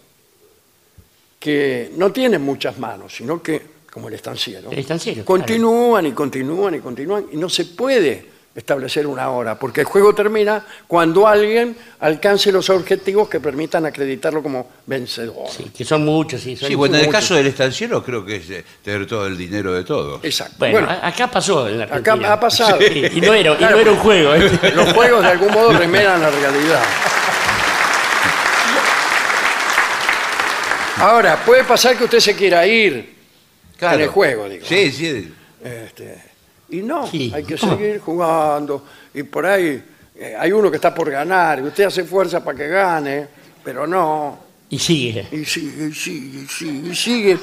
que no tienen muchas manos, sino que, como el estanciero, El estanciero, continúan y continúan y continúan y no se puede establecer una hora, porque el juego termina cuando alguien alcance los objetivos que permitan acreditarlo como vencedor. Sí, que son muchos, sí. Son Sí, bueno, en el muchos. caso del estanciero creo que es eh, tener todo el dinero de todos. Exacto. Bueno, Bueno, a- acá pasó en la Argentina. acá ha pasado. Sí, y no era, y Claro, no era un juego. ¿eh? Los juegos de algún modo remeran la realidad. Ahora, puede pasar que usted se quiera ir en el juego, digo. Sí, sí. Este, y no, Sí. hay que seguir jugando. Y por ahí eh, hay uno que está por ganar y usted hace fuerza para que gane, pero no. Y sigue. Y sigue, y sigue, y sigue, y sigue,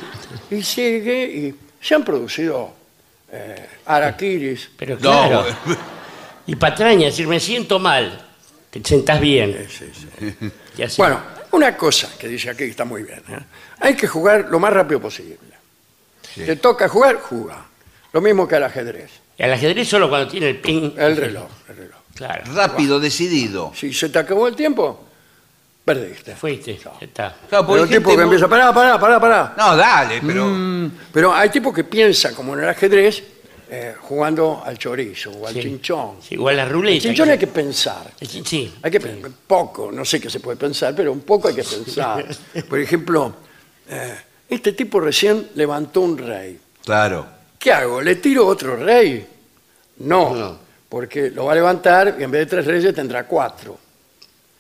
y sigue. Y se han producido eh, araquiris. Pero No, claro. bueno. Y patraña, decir, me siento mal. Te sentás bien. Y así. Bueno, una cosa que dice aquí está muy bien. ¿eh? Hay que jugar lo más rápido posible. Te toca jugar, juega. Lo mismo que al ajedrez. Y al ajedrez solo cuando tiene el ping. El reloj, el reloj. Claro. Rápido, decidido. Si se te acabó el tiempo, perdiste. Fuiste. Ya está. Claro, porque Pero hay el tipo gente que empieza, pará, pará, pará, pará. No, dale, pero. Mm, pero hay tipos que piensan, como en el ajedrez, eh, jugando al chorizo o al Sí. chinchón. Sí, igual la El ruleta. chinchón hay que pensar. Sí. Hay que pensar, poco, no sé qué se puede pensar, pero un poco hay que pensar. Por ejemplo, eh, este tipo recién levantó un rey. Claro. ¿Qué hago? ¿Le tiro otro rey? No, No. porque lo va a levantar y en vez de tres reyes tendrá cuatro.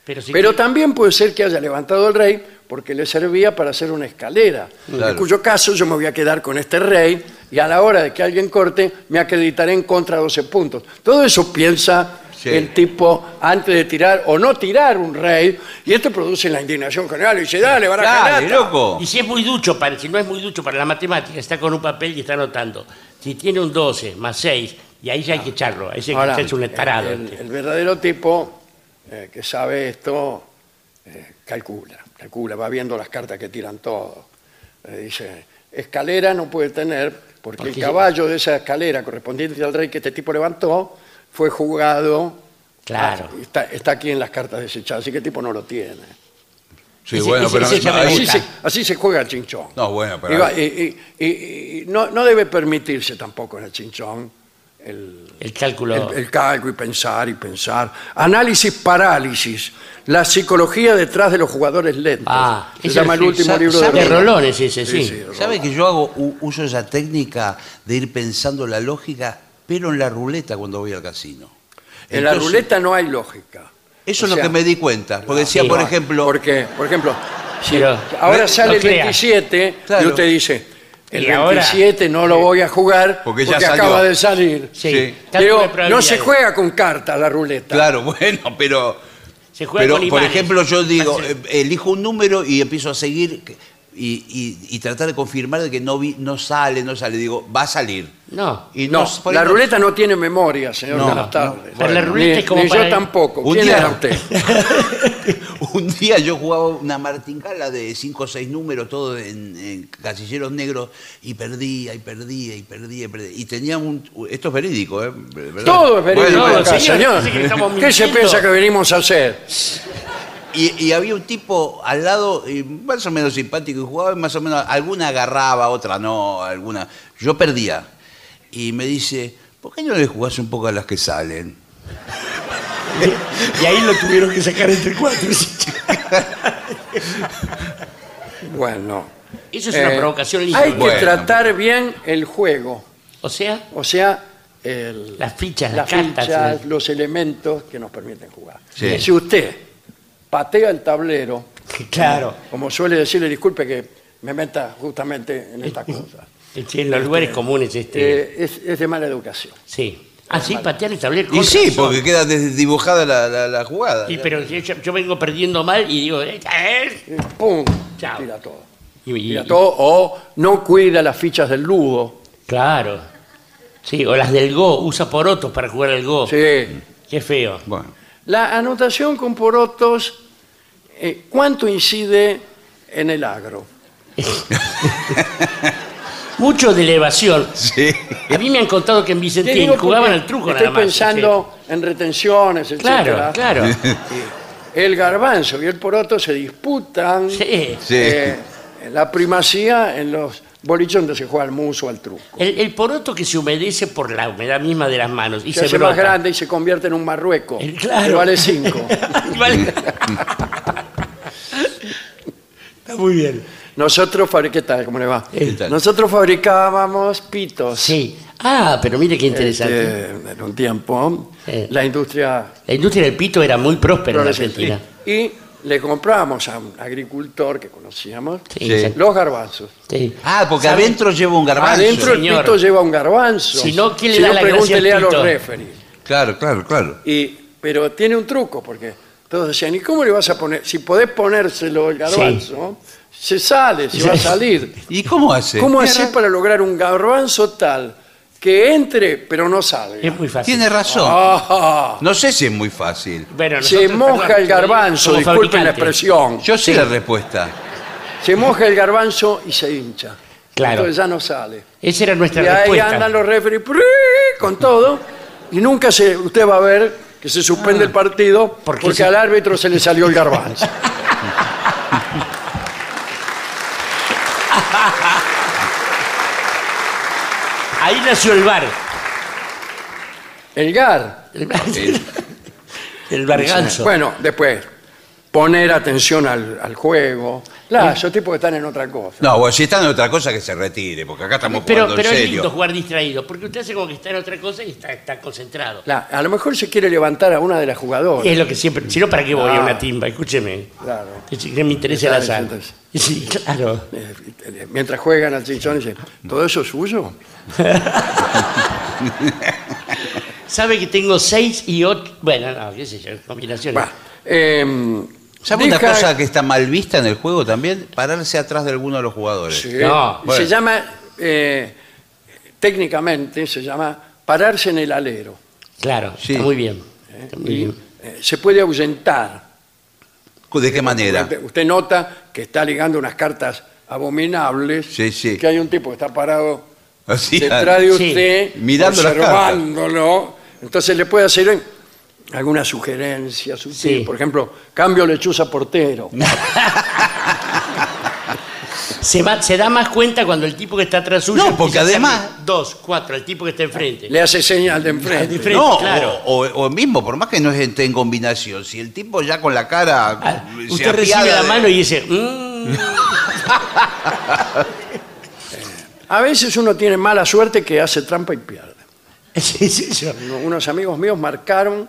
Pero, si Pero también puede ser que haya levantado el rey porque le servía para hacer una escalera. Claro. En cuyo caso yo me voy a quedar con este rey y a la hora de que alguien corte me acreditaré en contra de 12 puntos. Todo eso piensa Sí. el tipo antes de tirar o no tirar un rey y esto produce la indignación general y dice, dale, Dale, barajalata. loco. Y si es muy ducho, para, si no es muy ducho para la matemática, está con un papel y está anotando. Si tiene un 12 más 6, y ahí ya hay que echarlo. Ahí sí hay que Ahora, echarse un tarado. el, el verdadero tipo eh, que sabe esto eh, calcula, calcula, va viendo las cartas que tiran todos. Eh, dice, escalera no puede tener porque, Porque el caballo de esa escalera correspondiente al rey que este tipo levantó fue jugado. Claro. Ah, está, está aquí en las cartas desechadas, así que el tipo no lo tiene. Sí, Ese- bueno, ese- pero. ese ya me ahí- Así gusta. se, así se juega el chinchón. No, bueno, pero. Y va- y- y- y- y no, no debe permitirse tampoco en el chinchón el, El cálculo. el, el cálculo y pensar y pensar. Análisis parálisis. La psicología detrás de los jugadores lentos. Ah, Se ese llama el último sa- libro de sabe- de Rolón. rolones ese, sí. sí. ¿Sabe que yo hago u- uso esa técnica de ir pensando la lógica, pero en la ruleta cuando voy al casino? En la Entonces, ruleta no hay lógica. Eso O es lo que me di cuenta. Porque decía, Sí. por ejemplo. Porque, por ejemplo, si Pero- ahora no- sale no el crea. 27 y Claro. usted dice, el Y ahora- 27 no lo voy a jugar Porque porque, ya salió. acaba de salir. Sí. Sí. Cálculo de Pero no probabilidades. se juega con cartas la ruleta. Claro, bueno, pero. Se juega Pero, con por imanes. ejemplo, yo digo, eh, elijo un número y empiezo a seguir y, y- y tratar de confirmar de que no, vi, no sale, no sale. Digo, va a salir. No. Y No, la ruleta no tiene memoria, señor No, Buenas no. tardes. Pero la ruleta Ni- es como ni para- yo tampoco. Un ¿Quién día- era usted? Un día yo jugaba una martingala de 5 o 6 números, todos en, en casilleros negros, y perdía, y perdía, y perdía, y perdía. Y tenía un... Esto es verídico, ¿eh? ¿Verdad? Todo es verídico Bueno, acá, señor, ¿Qué se piensa que venimos a hacer? Y, y había un tipo al lado, y más o menos simpático, y jugaba más o menos, alguna agarraba, otra no, alguna. Yo perdía. Y me dice, ¿por qué no le jugás un poco a las que salen? Y ahí lo tuvieron que sacar entre cuatro. Bueno. Eso es una eh, provocación linda. Hay que Bueno. tratar bien el juego. O sea, O sea, el- Las fichas, las las cartas, fichas, eh. los elementos que nos permiten jugar. Sí. Si usted patea el tablero, claro. como suele decirle, disculpe que me meta justamente en esta cosa, Sí, en los lugares comunes, este. eh, es, es de mala educación. sí. Ah, sí, patear el tablero. Y sí, razón. porque queda desdibujada la, la, la jugada. Sí, pero yo, yo vengo perdiendo mal y digo, eh, eh, ¡Pum! Chao. Tira todo. y- y- Tira todo o no cuida las fichas del ludo. Claro. Sí, o las del Go, usa porotos para jugar al Go. Sí. Qué feo. Bueno, La anotación con porotos, eh, ¿cuánto incide en el agro? Mucho de elevación. sí. A mí me han contado que en Vicentín jugaban al truco Estoy nada más. pensando en retenciones, etcétera. Claro, claro. El garbanzo y el poroto se disputan Sí. Sí. eh, la primacía en los boliches donde se juega al muso al truco. El, el poroto que se humedece por la humedad misma de las manos y se se, hace brota. más grande y se convierte en un marrueco. El- claro. Que vale cinco. Y vale- Está muy bien. Nosotros fabric- ¿qué tal? ¿Cómo le va? ¿Qué tal? Nosotros fabricábamos pitos. Sí. Ah, pero mire qué interesante. Este, en un tiempo, Sí. la industria La industria del pito era muy próspera en. Argentina. Y le comprábamos a un agricultor que conocíamos Sí, los garbanzos. Sí. Ah, porque ¿Sabe? adentro lleva un garbanzo. Adentro el señor. pito lleva un garbanzo. Si no, ¿quién le Si da no, la gracia al pregúntele a los referees. Claro, claro, claro. Y, pero tiene un truco, porque todos decían, ¿y cómo le vas a poner? Si podés ponérselo el garbanzo, se sale, se va a salir. ¿Y cómo hace? ¿Cómo hacer ra- para lograr un garbanzo tal que entre pero no salga? Es muy fácil. Tiene razón. Ah, No sé si es muy fácil. Bueno, se nosotros, moja perdón, el garbanzo, como disculpen la expresión. Yo sé la respuesta. Se moja el garbanzo y se hincha. Claro. Entonces ya no sale. Esa era nuestra Y ahí respuesta. andan los referees con todo. Y nunca se, usted va a ver que se suspende el partido Porque porque, se- al árbitro se le salió el garbanzo. Ahí nació el bar. El GAR. El, el barganzo. Bueno, después, poner atención al, al juego. Claro, esos tipos que están en otra cosa. No, bueno, si está en otra cosa que se retire, porque acá estamos pero jugando pero en es serio. lindo jugar distraído, porque usted hace como que está en otra cosa y está, está concentrado. Claro, a lo mejor se quiere levantar a una de las jugadoras. Es lo que siempre. Si no, ¿para qué voy a Ah. una timba? Escúcheme. Claro. Que me interesa el Claro, azar. entonces. Sí, claro. Eh, eh, Mientras juegan al chinchón, dice, ¿todo eso es suyo? Sabe que tengo seis y ocho. Bueno, no, qué sé yo, combinaciones. Bueno, eh, ¿Sabe una cosa que está mal vista en el juego también? Pararse atrás de alguno de los jugadores. Sí. No, bueno. Se llama, eh, técnicamente, se llama pararse en el alero. Claro, Sí. está muy bien. Está muy bien. Eh, se puede ahuyentar. ¿De qué manera? Usted, usted nota que está ligando unas cartas abominables. Sí, sí. Que hay un tipo que está parado Así, detrás de Sí. usted, Mirando las observándolo. Entonces le puede hacer eh, alguna sugerencia sutil. Sí. Por ejemplo, cambio lechuza portero. Se, va- se da más cuenta cuando el tipo que está atrás suyo. No, porque además- Dos, cuatro, el tipo que está enfrente. Le hace señal de enfrente. De frente, no, claro. o, o- o mismo, por más que no esté en combinación, si el tipo ya con la cara Ah, se usted recibe la de- mano y dice. "Mm". A veces uno tiene mala suerte que hace trampa y pierde. Sí, sí, Uno- Unos amigos míos marcaron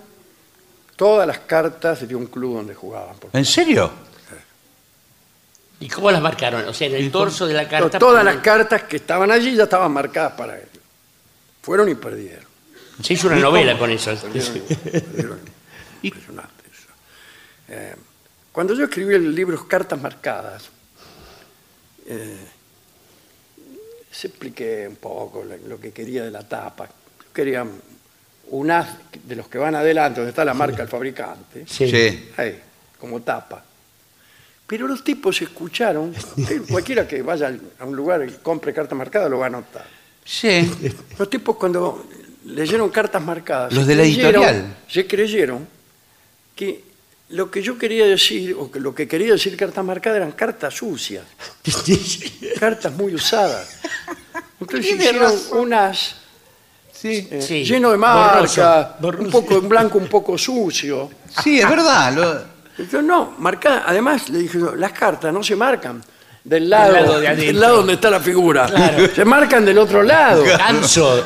todas las cartas de un club donde jugaban. Porque ¿En serio? ¿Y cómo las marcaron? O sea, en el torso de la carta. todas las cartas que estaban allí ya estaban marcadas para él. Fueron y perdieron. Se hizo una novela con eso. Perdieron. Impresionante eso. Eh, cuando yo escribí el libro Cartas Marcadas, eh, se expliqué un poco lo, que quería de la tapa. Quería un haz de los que van adelante, donde está la marca del fabricante, Sí. Sí. ahí, como tapa. Pero los tipos escucharon, eh, cualquiera que vaya a un lugar y compre carta marcada lo va a notar. Sí. Los tipos cuando leyeron cartas marcadas, Los se de la creyeron- editorial. Se creyeron que lo que yo quería decir, o que lo que quería decir cartas marcadas eran cartas sucias, cartas muy usadas. Entonces Tiene hicieron razón. unas Sí. eh, Sí, lleno de borroso, borroso. un poco en blanco, un poco sucio. Sí, es verdad. lo- Yo no, marca, además le dije, yo, las cartas no se marcan del lado, lado de del adentro. lado donde está la figura, se marcan del otro lado. Ganso.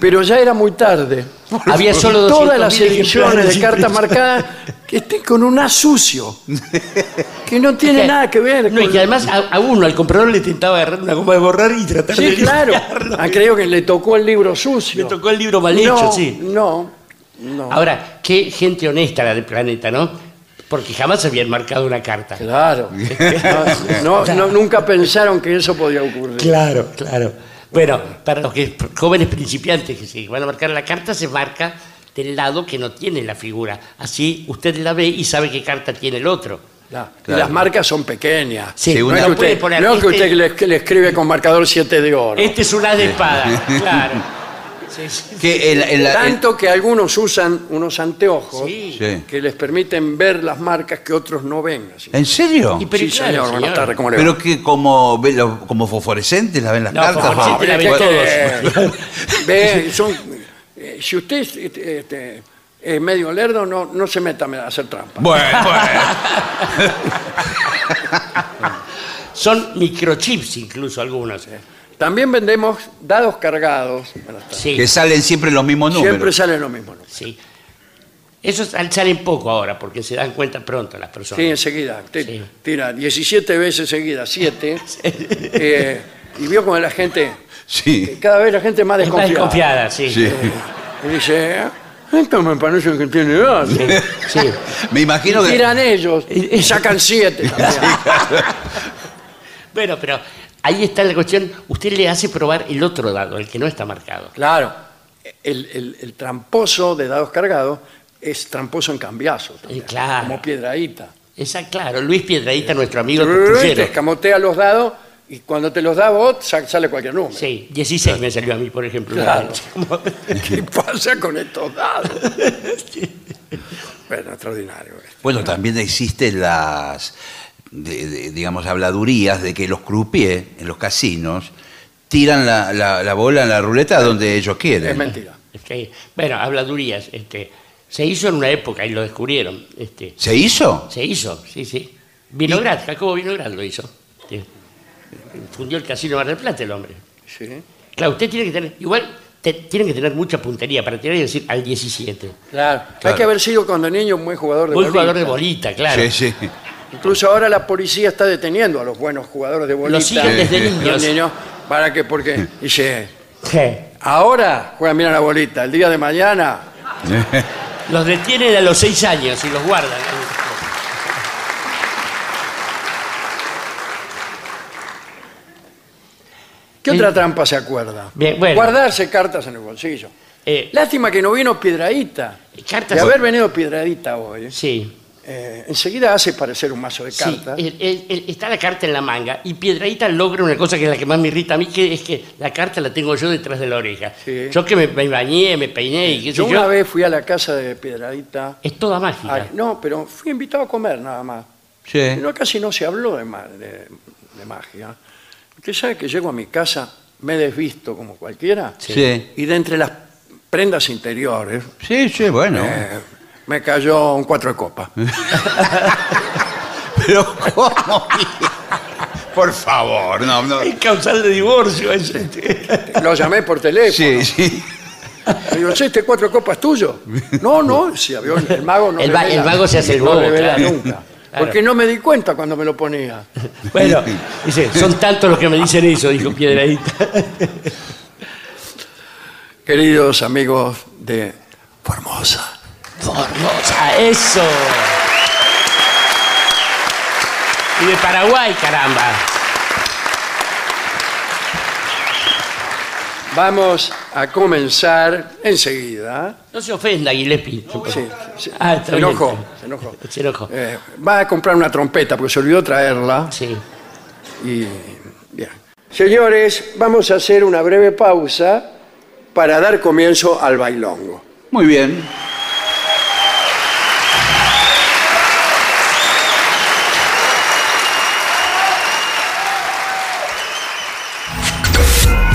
Pero ya era muy tarde. Había solo 200.000 Todas las ediciones de cartas marcadas que estén con un as sucio. Que no tiene nada que ver No, y que además a, a uno, al comprador, le tentaba agarrar una goma de borrar y tratar de Sí, claro. Ah, creo que le tocó el libro sucio. Le tocó el libro mal hecho, no, sí. No, no. Ahora, qué gente honesta la del planeta, ¿no? Porque jamás habían marcado una carta. Claro. No, no, no, nunca pensaron que eso podía ocurrir. Claro, claro. Bueno, para los que, jóvenes principiantes que se van a marcar la carta, se marca del lado que no tiene la figura. Así usted la ve y sabe qué carta tiene el otro. Claro. Y las marcas son pequeñas. Sí, no es que puede usted, poner no es que este- usted le, escribe con marcador 7 de oro. Este es un as de espada, claro. Sí, sí. Que el- el- el- Tanto que algunos usan unos anteojos Sí. Sí. que les permiten ver las marcas que otros no ven. así. ¿En serio? Y pero sí, claro, señor, buenas señor. tardes, ¿cómo le va? Pero que como, ve- lo- como fosforescentes la ven las No, cartas. fosforescentes la ven todos. ve, son- eh, si usted es, este, este, es medio lerdo, no, no se meta a hacer trampa. Bueno, bueno. Son microchips incluso algunos. También vendemos dados cargados. Buenas tardes. Sí, Que salen siempre los mismos números. Siempre salen lo mismo. ¿no? sí. Esos sal- salen poco ahora porque se dan cuenta pronto las personas. Sí, enseguida. Usted Sí. tira 17 veces seguidas, 7. eh, y vio como la gente, Sí. cada vez la gente más Es más desconfiada. desconfiada, sí. Sí. Y dice, "Ah, esto me parece que tiene edad. Sí. Me imagino Y que. tiran ellos y sacan 7 también. Bueno, pero ahí está la cuestión. Usted le hace probar el otro dado, el que no está marcado. Claro, el, el- el tramposo de dados cargados es tramposo en cambiazo. también, claro. Como piedradita. Esa, claro, Luis Piedradita, nuestro amigo el Te escamotea los dados y cuando te los da vos sa- sale cualquier número. Sí, 16 me salió a mí, por ejemplo. Claro. ¿Qué pasa con estos dados? bueno, extraordinario. Bueno, también existen las, de- de- digamos, habladurías de que los croupiers en los casinos tiran la, la- la bola en la ruleta donde ellos quieren. Es mentira. Es que, bueno, habladurías. Este, se hizo en una época y lo descubrieron. Este, ¿Se hizo? se hizo, sí, sí. Vinograd, Jacobo Vinograd lo hizo. Sí. Fundió el casino Mar del Plata el hombre. Sí. Claro, usted tiene que tener, igual, te- tiene que tener mucha puntería para tirar y decir al 17. Claro. Hay que haber sido cuando niño un buen jugador de Muy bolita. jugador de bolita, claro. Sí, sí. Incluso ahora la policía está deteniendo a los buenos jugadores de bolita. Lo siguen desde Los niños. ¿Para qué? Porque dice, ahora juegan bien a la bolita, el día de mañana Los detienen a los 6 años y los guardan. ¿Qué otra trampa se acuerda? Bien, bueno. Guardarse cartas en el bolsillo. Eh, Lástima que no vino Piedradita. Cartas- De haber venido Piedradita hoy, sí. Eh, enseguida hace parecer un mazo de Sí, cartas. el- el- el- está la carta en la manga y Piedradita logra una cosa que es la que más me irrita a mí, que es que la carta la tengo yo detrás de la oreja. Sí. Yo que me, me bañé, me peiné y qué sé Yo yo, una vez fui a la casa de Piedradita. es toda mágica. Ay, no, pero fui invitado a comer nada más. Sí. No, casi no se habló de, ma- de- de magia. Usted sabe que llego a mi casa, me he desvisto como cualquiera, Sí. y de entre las prendas interiores Sí, sí, bueno. eh, me cayó un cuatro de copa. Pero ¿cómo? Por favor, no, no. Es causal de divorcio ese. Lo llamé por teléfono. Sí, sí. Le digo, "Che, ¿este cuatro de copa es tuyo? No, no, si había un- el mago no El va- revela- el mago se hace el no bobo, revela claro. nunca. Claro. Porque no me di cuenta cuando me lo ponía. Bueno, dice, son tantos los que me dicen eso, dijo Piedradita. Queridos amigos de Formosa. Formosa, eso. Y de Paraguay, caramba. Vamos a comenzar enseguida. No se ofenda, Gillespie. Sí, sí. Ah, está se bien. enojó, se enojó. Se enojó. Eh, va a comprar una trompeta porque se olvidó traerla. Sí. Y bien. Señores, vamos a hacer una breve pausa para dar comienzo al bailongo. Muy bien.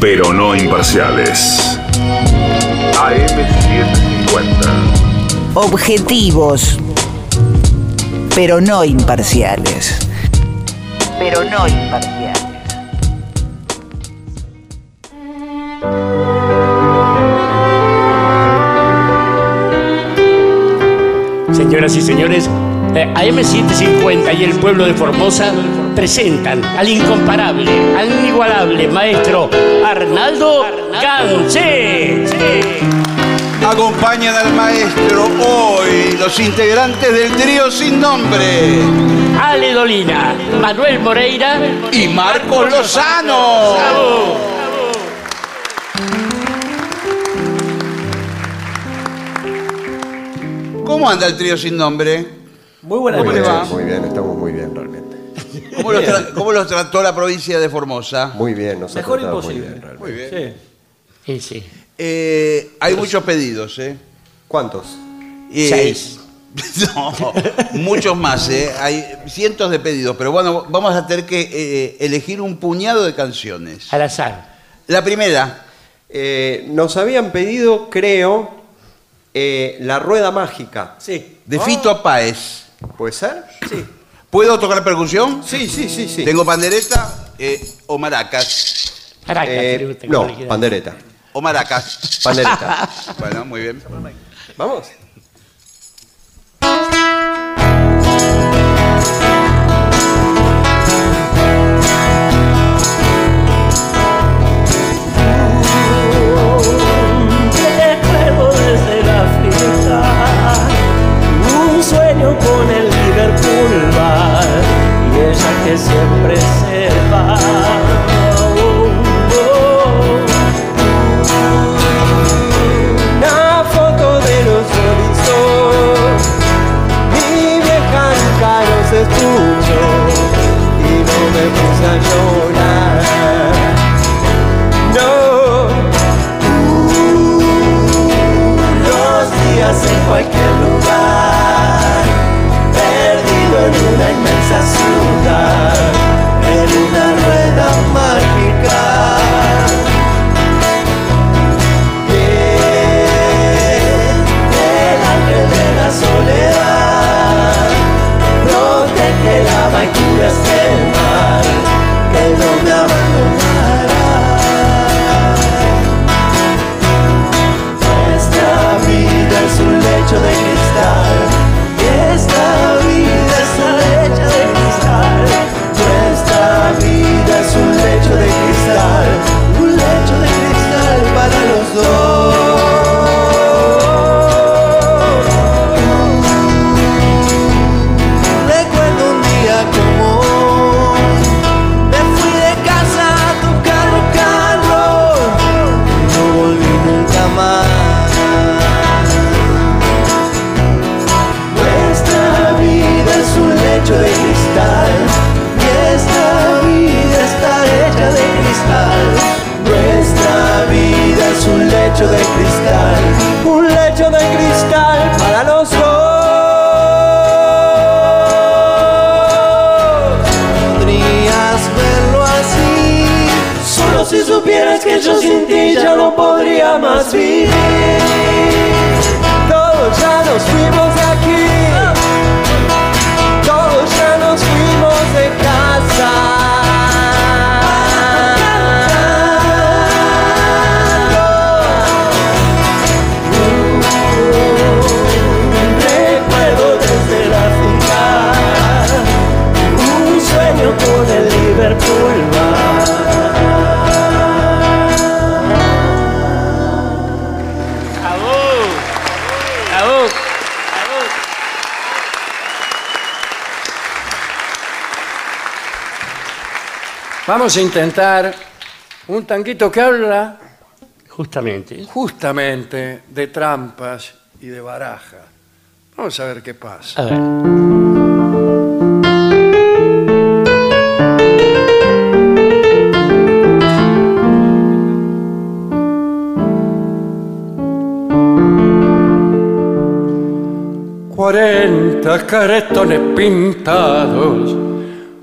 Pero no imparciales. AM750. Objetivos, pero no imparciales. Pero no imparciales. Señoras y señores, eh, AM750 y el pueblo de Formosa presentan al incomparable, al inigualable maestro Arnaldo Gansé. Acompañan al maestro hoy los integrantes del trío sin nombre. Ale Dolina, Manuel Moreira Y Marcos Lozano. ¡Bravo! ¿Cómo anda el trío sin nombre? Muy buenas ¿Cómo le noches. va? Muy bien, estamos muy bien realmente. ¿Cómo los, tra- cómo los trató la provincia de Formosa? Muy bien, nos ha Mejor tratado imposible. Muy bien, realmente. Muy bien. Sí. Sí, sí. Eh, hay muchos pedidos, ¿eh? ¿Cuántos? Eh, Seis. No, muchos más, ¿eh? Hay cientos de pedidos, pero bueno, vamos a tener que eh, elegir un puñado de canciones. Al azar. La primera, Eh, nos habían pedido, creo, eh, La Rueda Mágica. Sí. de Fito Páez. ¿Puede ser? Sí. ¿Puedo tocar percusión? Sí, sí, sí, sí. Tengo pandereta Eh, o maracas. Maracas, Eh, le gusta como no, pandereta. O maracas. Pandereta. bueno, muy bien. Vamos. recuerdo desde la fiesta un sueño con el Bar y ella que siempre se va. Una foto de los Rolling mi vieja nunca nos escuchó y no me puse llorar. No. Los días en cualquier lugar, en una inmensa ciudad, en una rueda mágica. Bien, el ángel de la soledad, protege la vaquilla yo sin ti ya no podría más vivir. Todos ya nos fuimos de aquí, Vamos a intentar un tanquito que habla Justamente. justamente de trampas y de baraja. Vamos a ver qué pasa. A ver. Cuarenta caretones pintados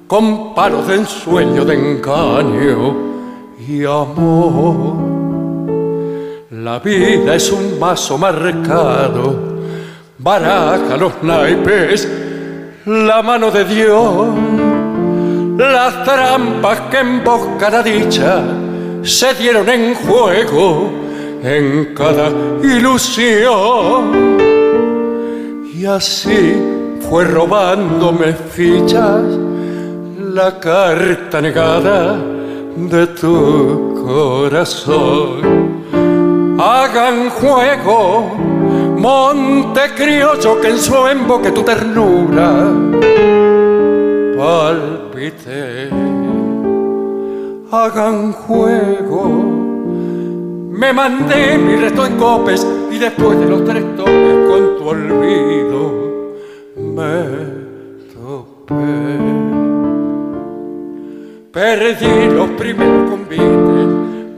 con palos de ensueño, de engaño y amor. La vida es un mazo marcado, baraja los naipes, la mano de Dios, las trampas que emboscan la dicha se dieron en juego en cada ilusión. Y así fue robándome fichas la carta negada de tu corazón. Hagan juego, monte criollo, que en su emboque tu ternura palpite. Hagan juego, me mandé mi resto en copes y después de los tres toques con tu olvido me topé. Perdí los primeros convites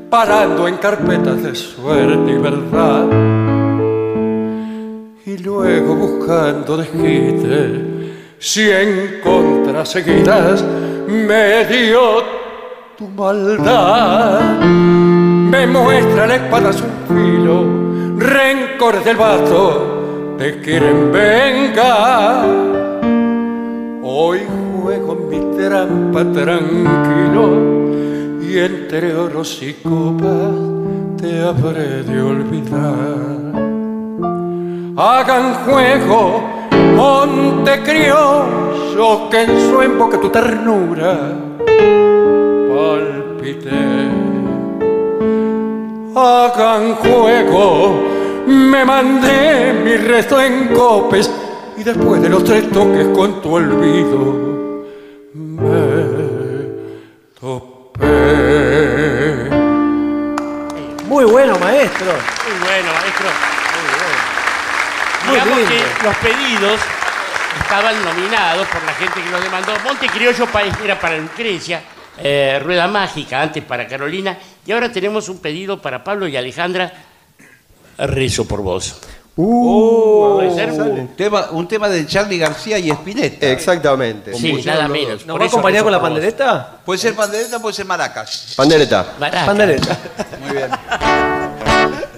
parando en carpetas de suerte y verdad. Y luego buscando desquite, cien contras seguidas me dio tu maldad. Me muestra la espada su filo, rencores del vaso te quieren vengar. Hoy juego mi trampa tranquilo y entre oros y copas te habré de olvidar. Hagan juego, monte criollo, que en su emboque tu ternura palpite. Hagan juego, me mandé mi resto en copes y después de los tres toques con tu olvido me topé. Muy bueno, maestro. Muy bueno, maestro. Muy Digamos lindo. que los pedidos estaban nominados por la gente que los demandó. Monte Criollo era para Lucrecia, eh, Rueda Mágica antes para Carolina, y ahora tenemos un pedido para Pablo y Alejandra. Rezo por vos. Uh, sale. Un tema, un tema de Charlie García y Spinetta. Exactamente. Sí, nada menos. ¿Nos va a acompañar con la pandereta? Puede ser pandereta, puede ser maracas. Pandereta. Maraca. Pandereta. Muy bien.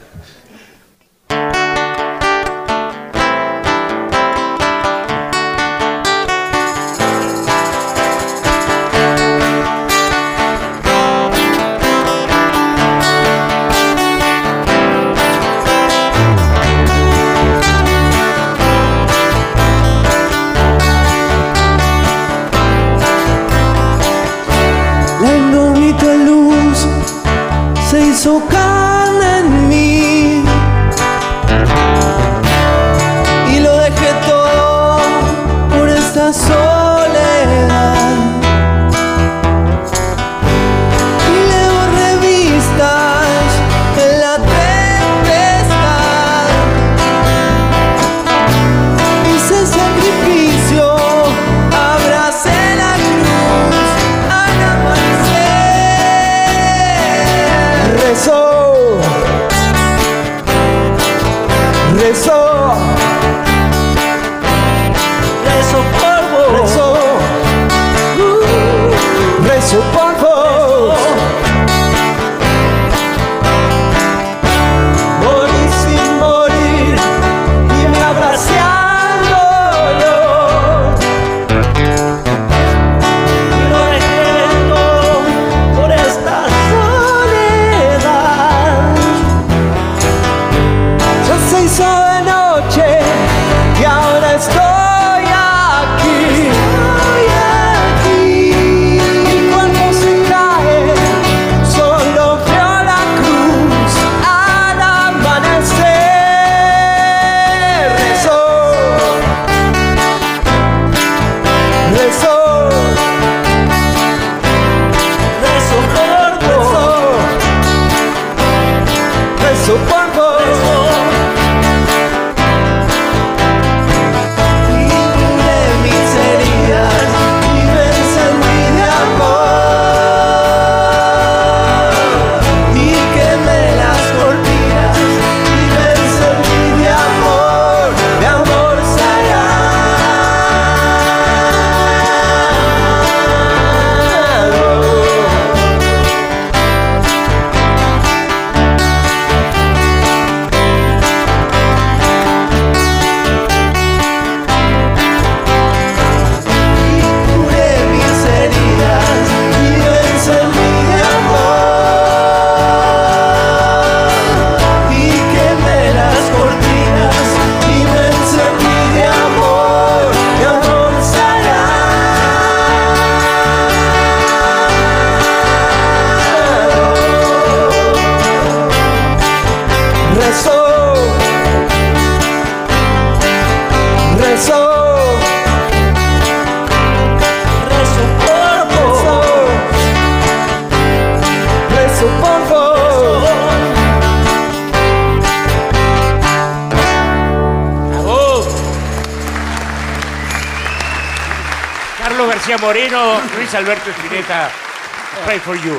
for You.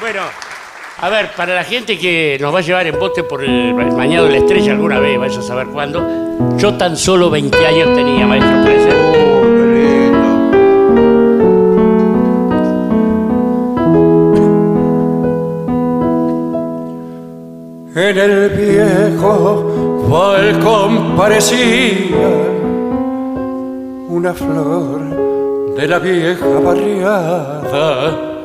Bueno, a ver, para la gente que nos va a llevar en bote por el mañana de la estrella alguna vez, vaya a saber cuándo, yo tan solo 20 años tenía, maestro, puede ser. En el viejo balcón parecía una flor de la vieja barriada.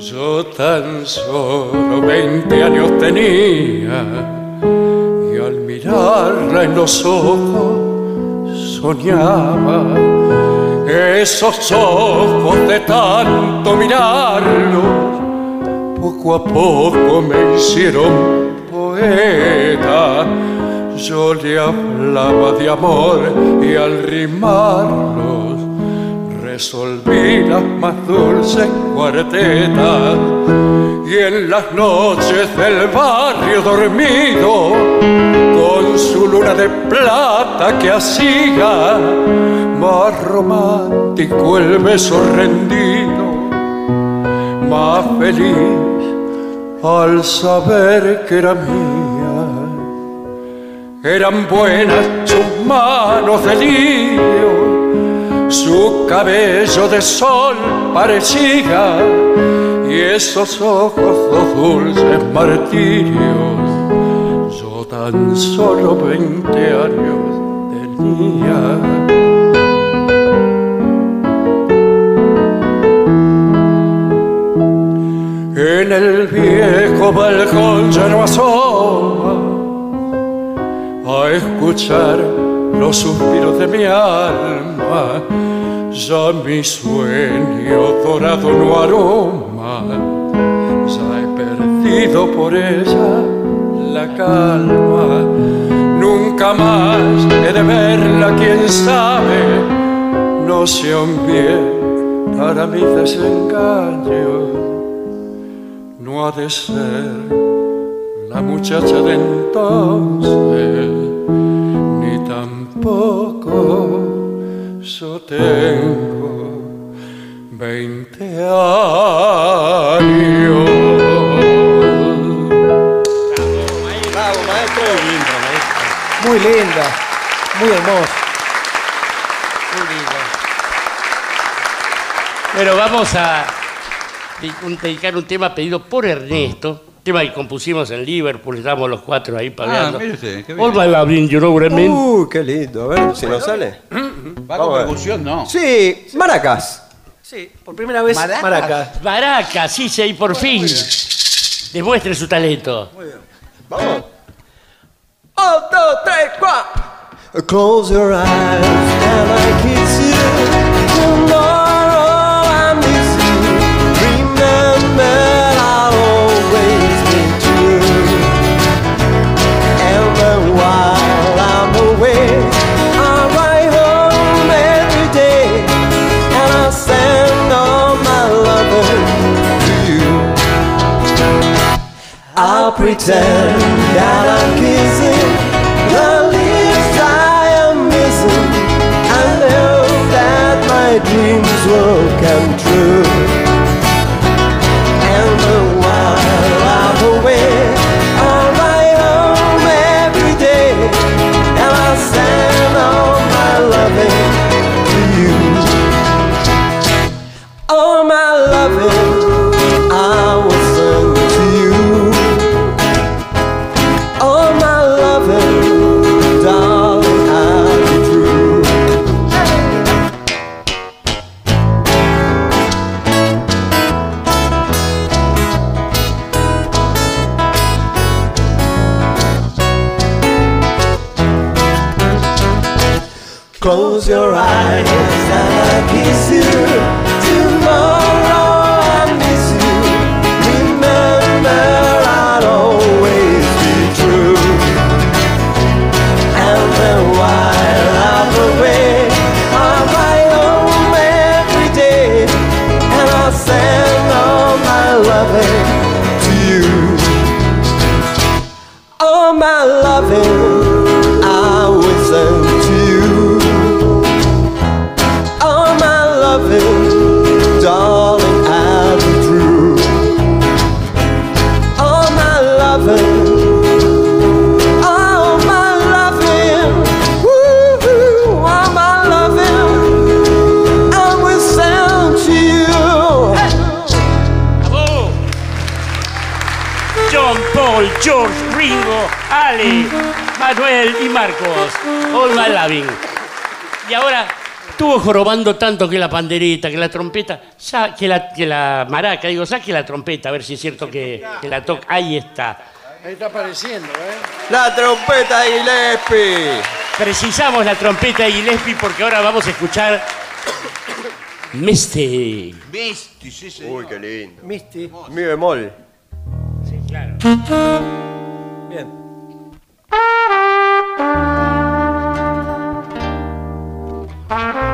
Yo tan solo 20 años tenía y al mirarla en los ojos soñaba esos ojos de tanto mirarlos poco a poco me hicieron poeta. Yo le hablaba de amor y al rimarlos resolví las más dulces cuartetas. Y en las noches del barrio dormido, con su luna de plata que hacía más romántico el beso rendido más feliz al saber que era mía. Eran buenas sus manos de lirio, su cabello de sol parecía y esos ojos dos dulces martirios. Yo tan solo veinte años tenía. En el viejo balcón ya no asoma a escuchar los suspiros de mi alma. Ya mi sueño dorado no aroma, ya he perdido por ella la calma. Nunca más he de verla, quién sabe, no sea un para mi desengaño. No ha de ser la muchacha de entonces, ni tampoco yo tengo veinte años. Bravo, maestro. Muy linda, muy hermosa. Muy lindo. Bueno, vamos a dedicar un tema pedido por Ernesto, tema que compusimos en Liverpool, estábamos los cuatro ahí pagando. mire usted, qué bien. All my loving, you know what I mean? Uy, qué lindo. A ver si nos sale. Va Vamos a con ver. percusión, ¿no? Sí, maracas. Sí, por primera vez Maracas. maracas. Baraca, sí, sí, y por fin. Demuestre su talento. Vamos. Un, dos, tres, cuatro. Close your eyes and I kiss you. Tomorrow I'll pretend that I'm kissing the lips I am missing. I know that my dreams will come true. Manuel y Marcos. All my loving. Y ahora Estuvo jorobando tanto que la pandereta, que la trompeta, sa- que la, que la maraca, digo, saque la trompeta, a ver si es cierto que, que la toca. Ahí está. Ahí está apareciendo, ¿eh? La trompeta de Gillespie. Precisamos la trompeta de Gillespie porque ahora vamos a escuchar Misty. Misty, sí, señor. Uy, qué lindo. Misty. Mi bemol. Sí, claro. Bien. Muy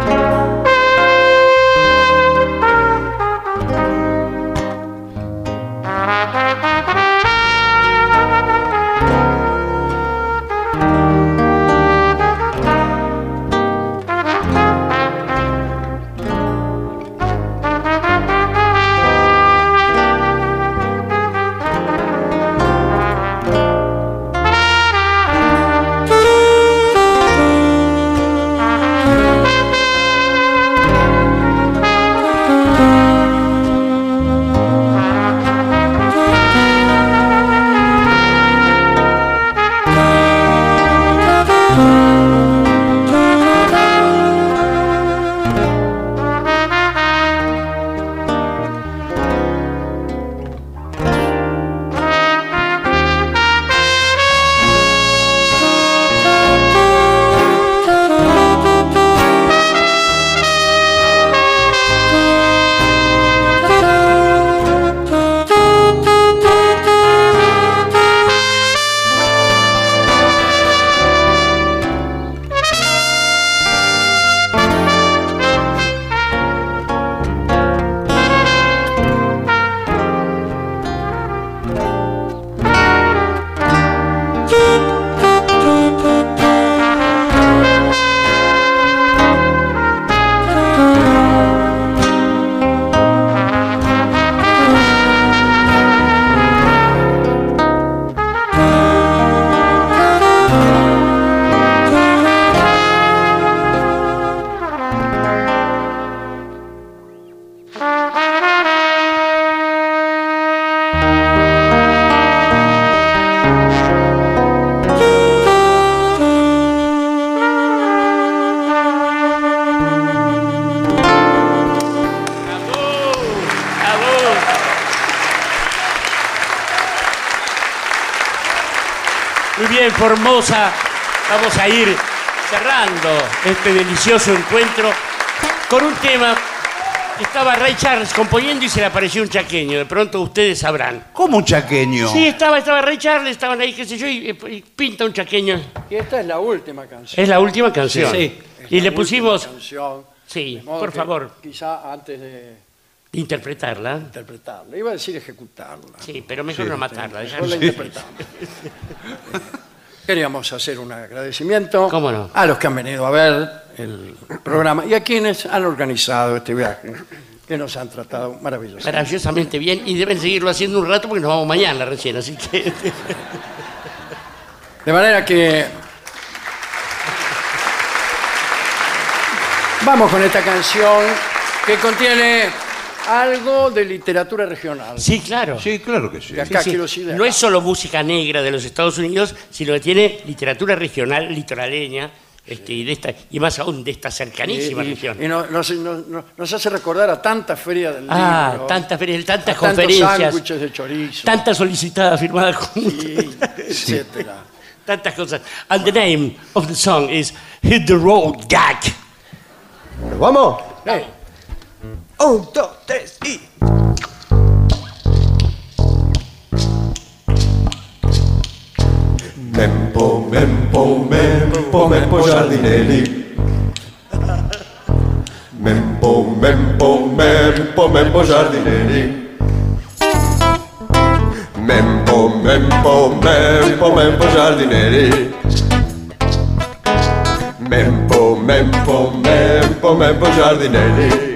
a ir cerrando este delicioso encuentro con un tema que estaba Ray Charles componiendo y se le apareció un chaqueño. De pronto ustedes sabrán. ¿Cómo un chaqueño? Sí, estaba, estaba Ray Charles, estaban ahí, qué sé yo, y, y pinta un chaqueño. Y esta es la última canción. Es la última canción. Sí. Y Es le pusimos, canción, sí, por favor, Quizá antes de interpretarla. interpretarla. Iba a decir ejecutarla. Sí, pero mejor no matarla. Mejor la interpretamos. Queríamos hacer un agradecimiento ¿Cómo no? a los que han venido a ver el programa y a quienes han organizado este viaje, que nos han tratado maravillosamente. Maravillosamente bien y deben seguirlo haciendo un rato porque nos vamos mañana recién, así que... De manera que vamos con esta canción que contiene algo de literatura regional. Sí, claro. Sí, claro que sí. De acá Sí, sí. quiero decir de No acá. es solo música negra de los Estados Unidos, sino que tiene literatura regional, litoraleña, este, y, de esta, y más aún de esta cercanísima Y- región. y no- nos, nos- nos- nos hace recordar a tantas ferias del ah, libro, tantas ferias, tantas a tantos conferencias, sándwiches de chorizo, tantas solicitadas firmadas con y etcétera. tantas cosas. And the name of the song is Hit the Road Gag. ¿Nos vamos? Eh, Un, dos, tres y. Mempo, mempo, mempo, mempo giardinelli. Mempo, mempo, mempo, mempo giardinelli. Mempo, mempo, mempo, mempo giardinelli. Mempo, mempo, mempo, mempo giardinelli.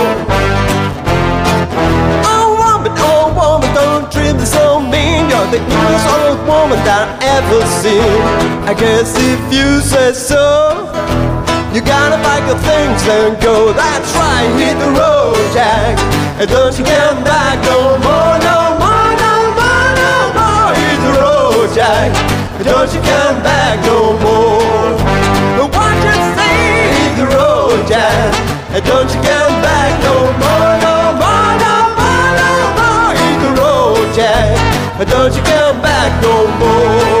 Woman that I ever seen. I guess if you say so, you gotta pack your things and go. That's right, hit the road, Jack. And don't you come back no more, no more, no more, no more. Hit the road, Jack. And don't you come back no more. But what you say, hit the road, Jack. And don't you come back no more, no don't you come back no more.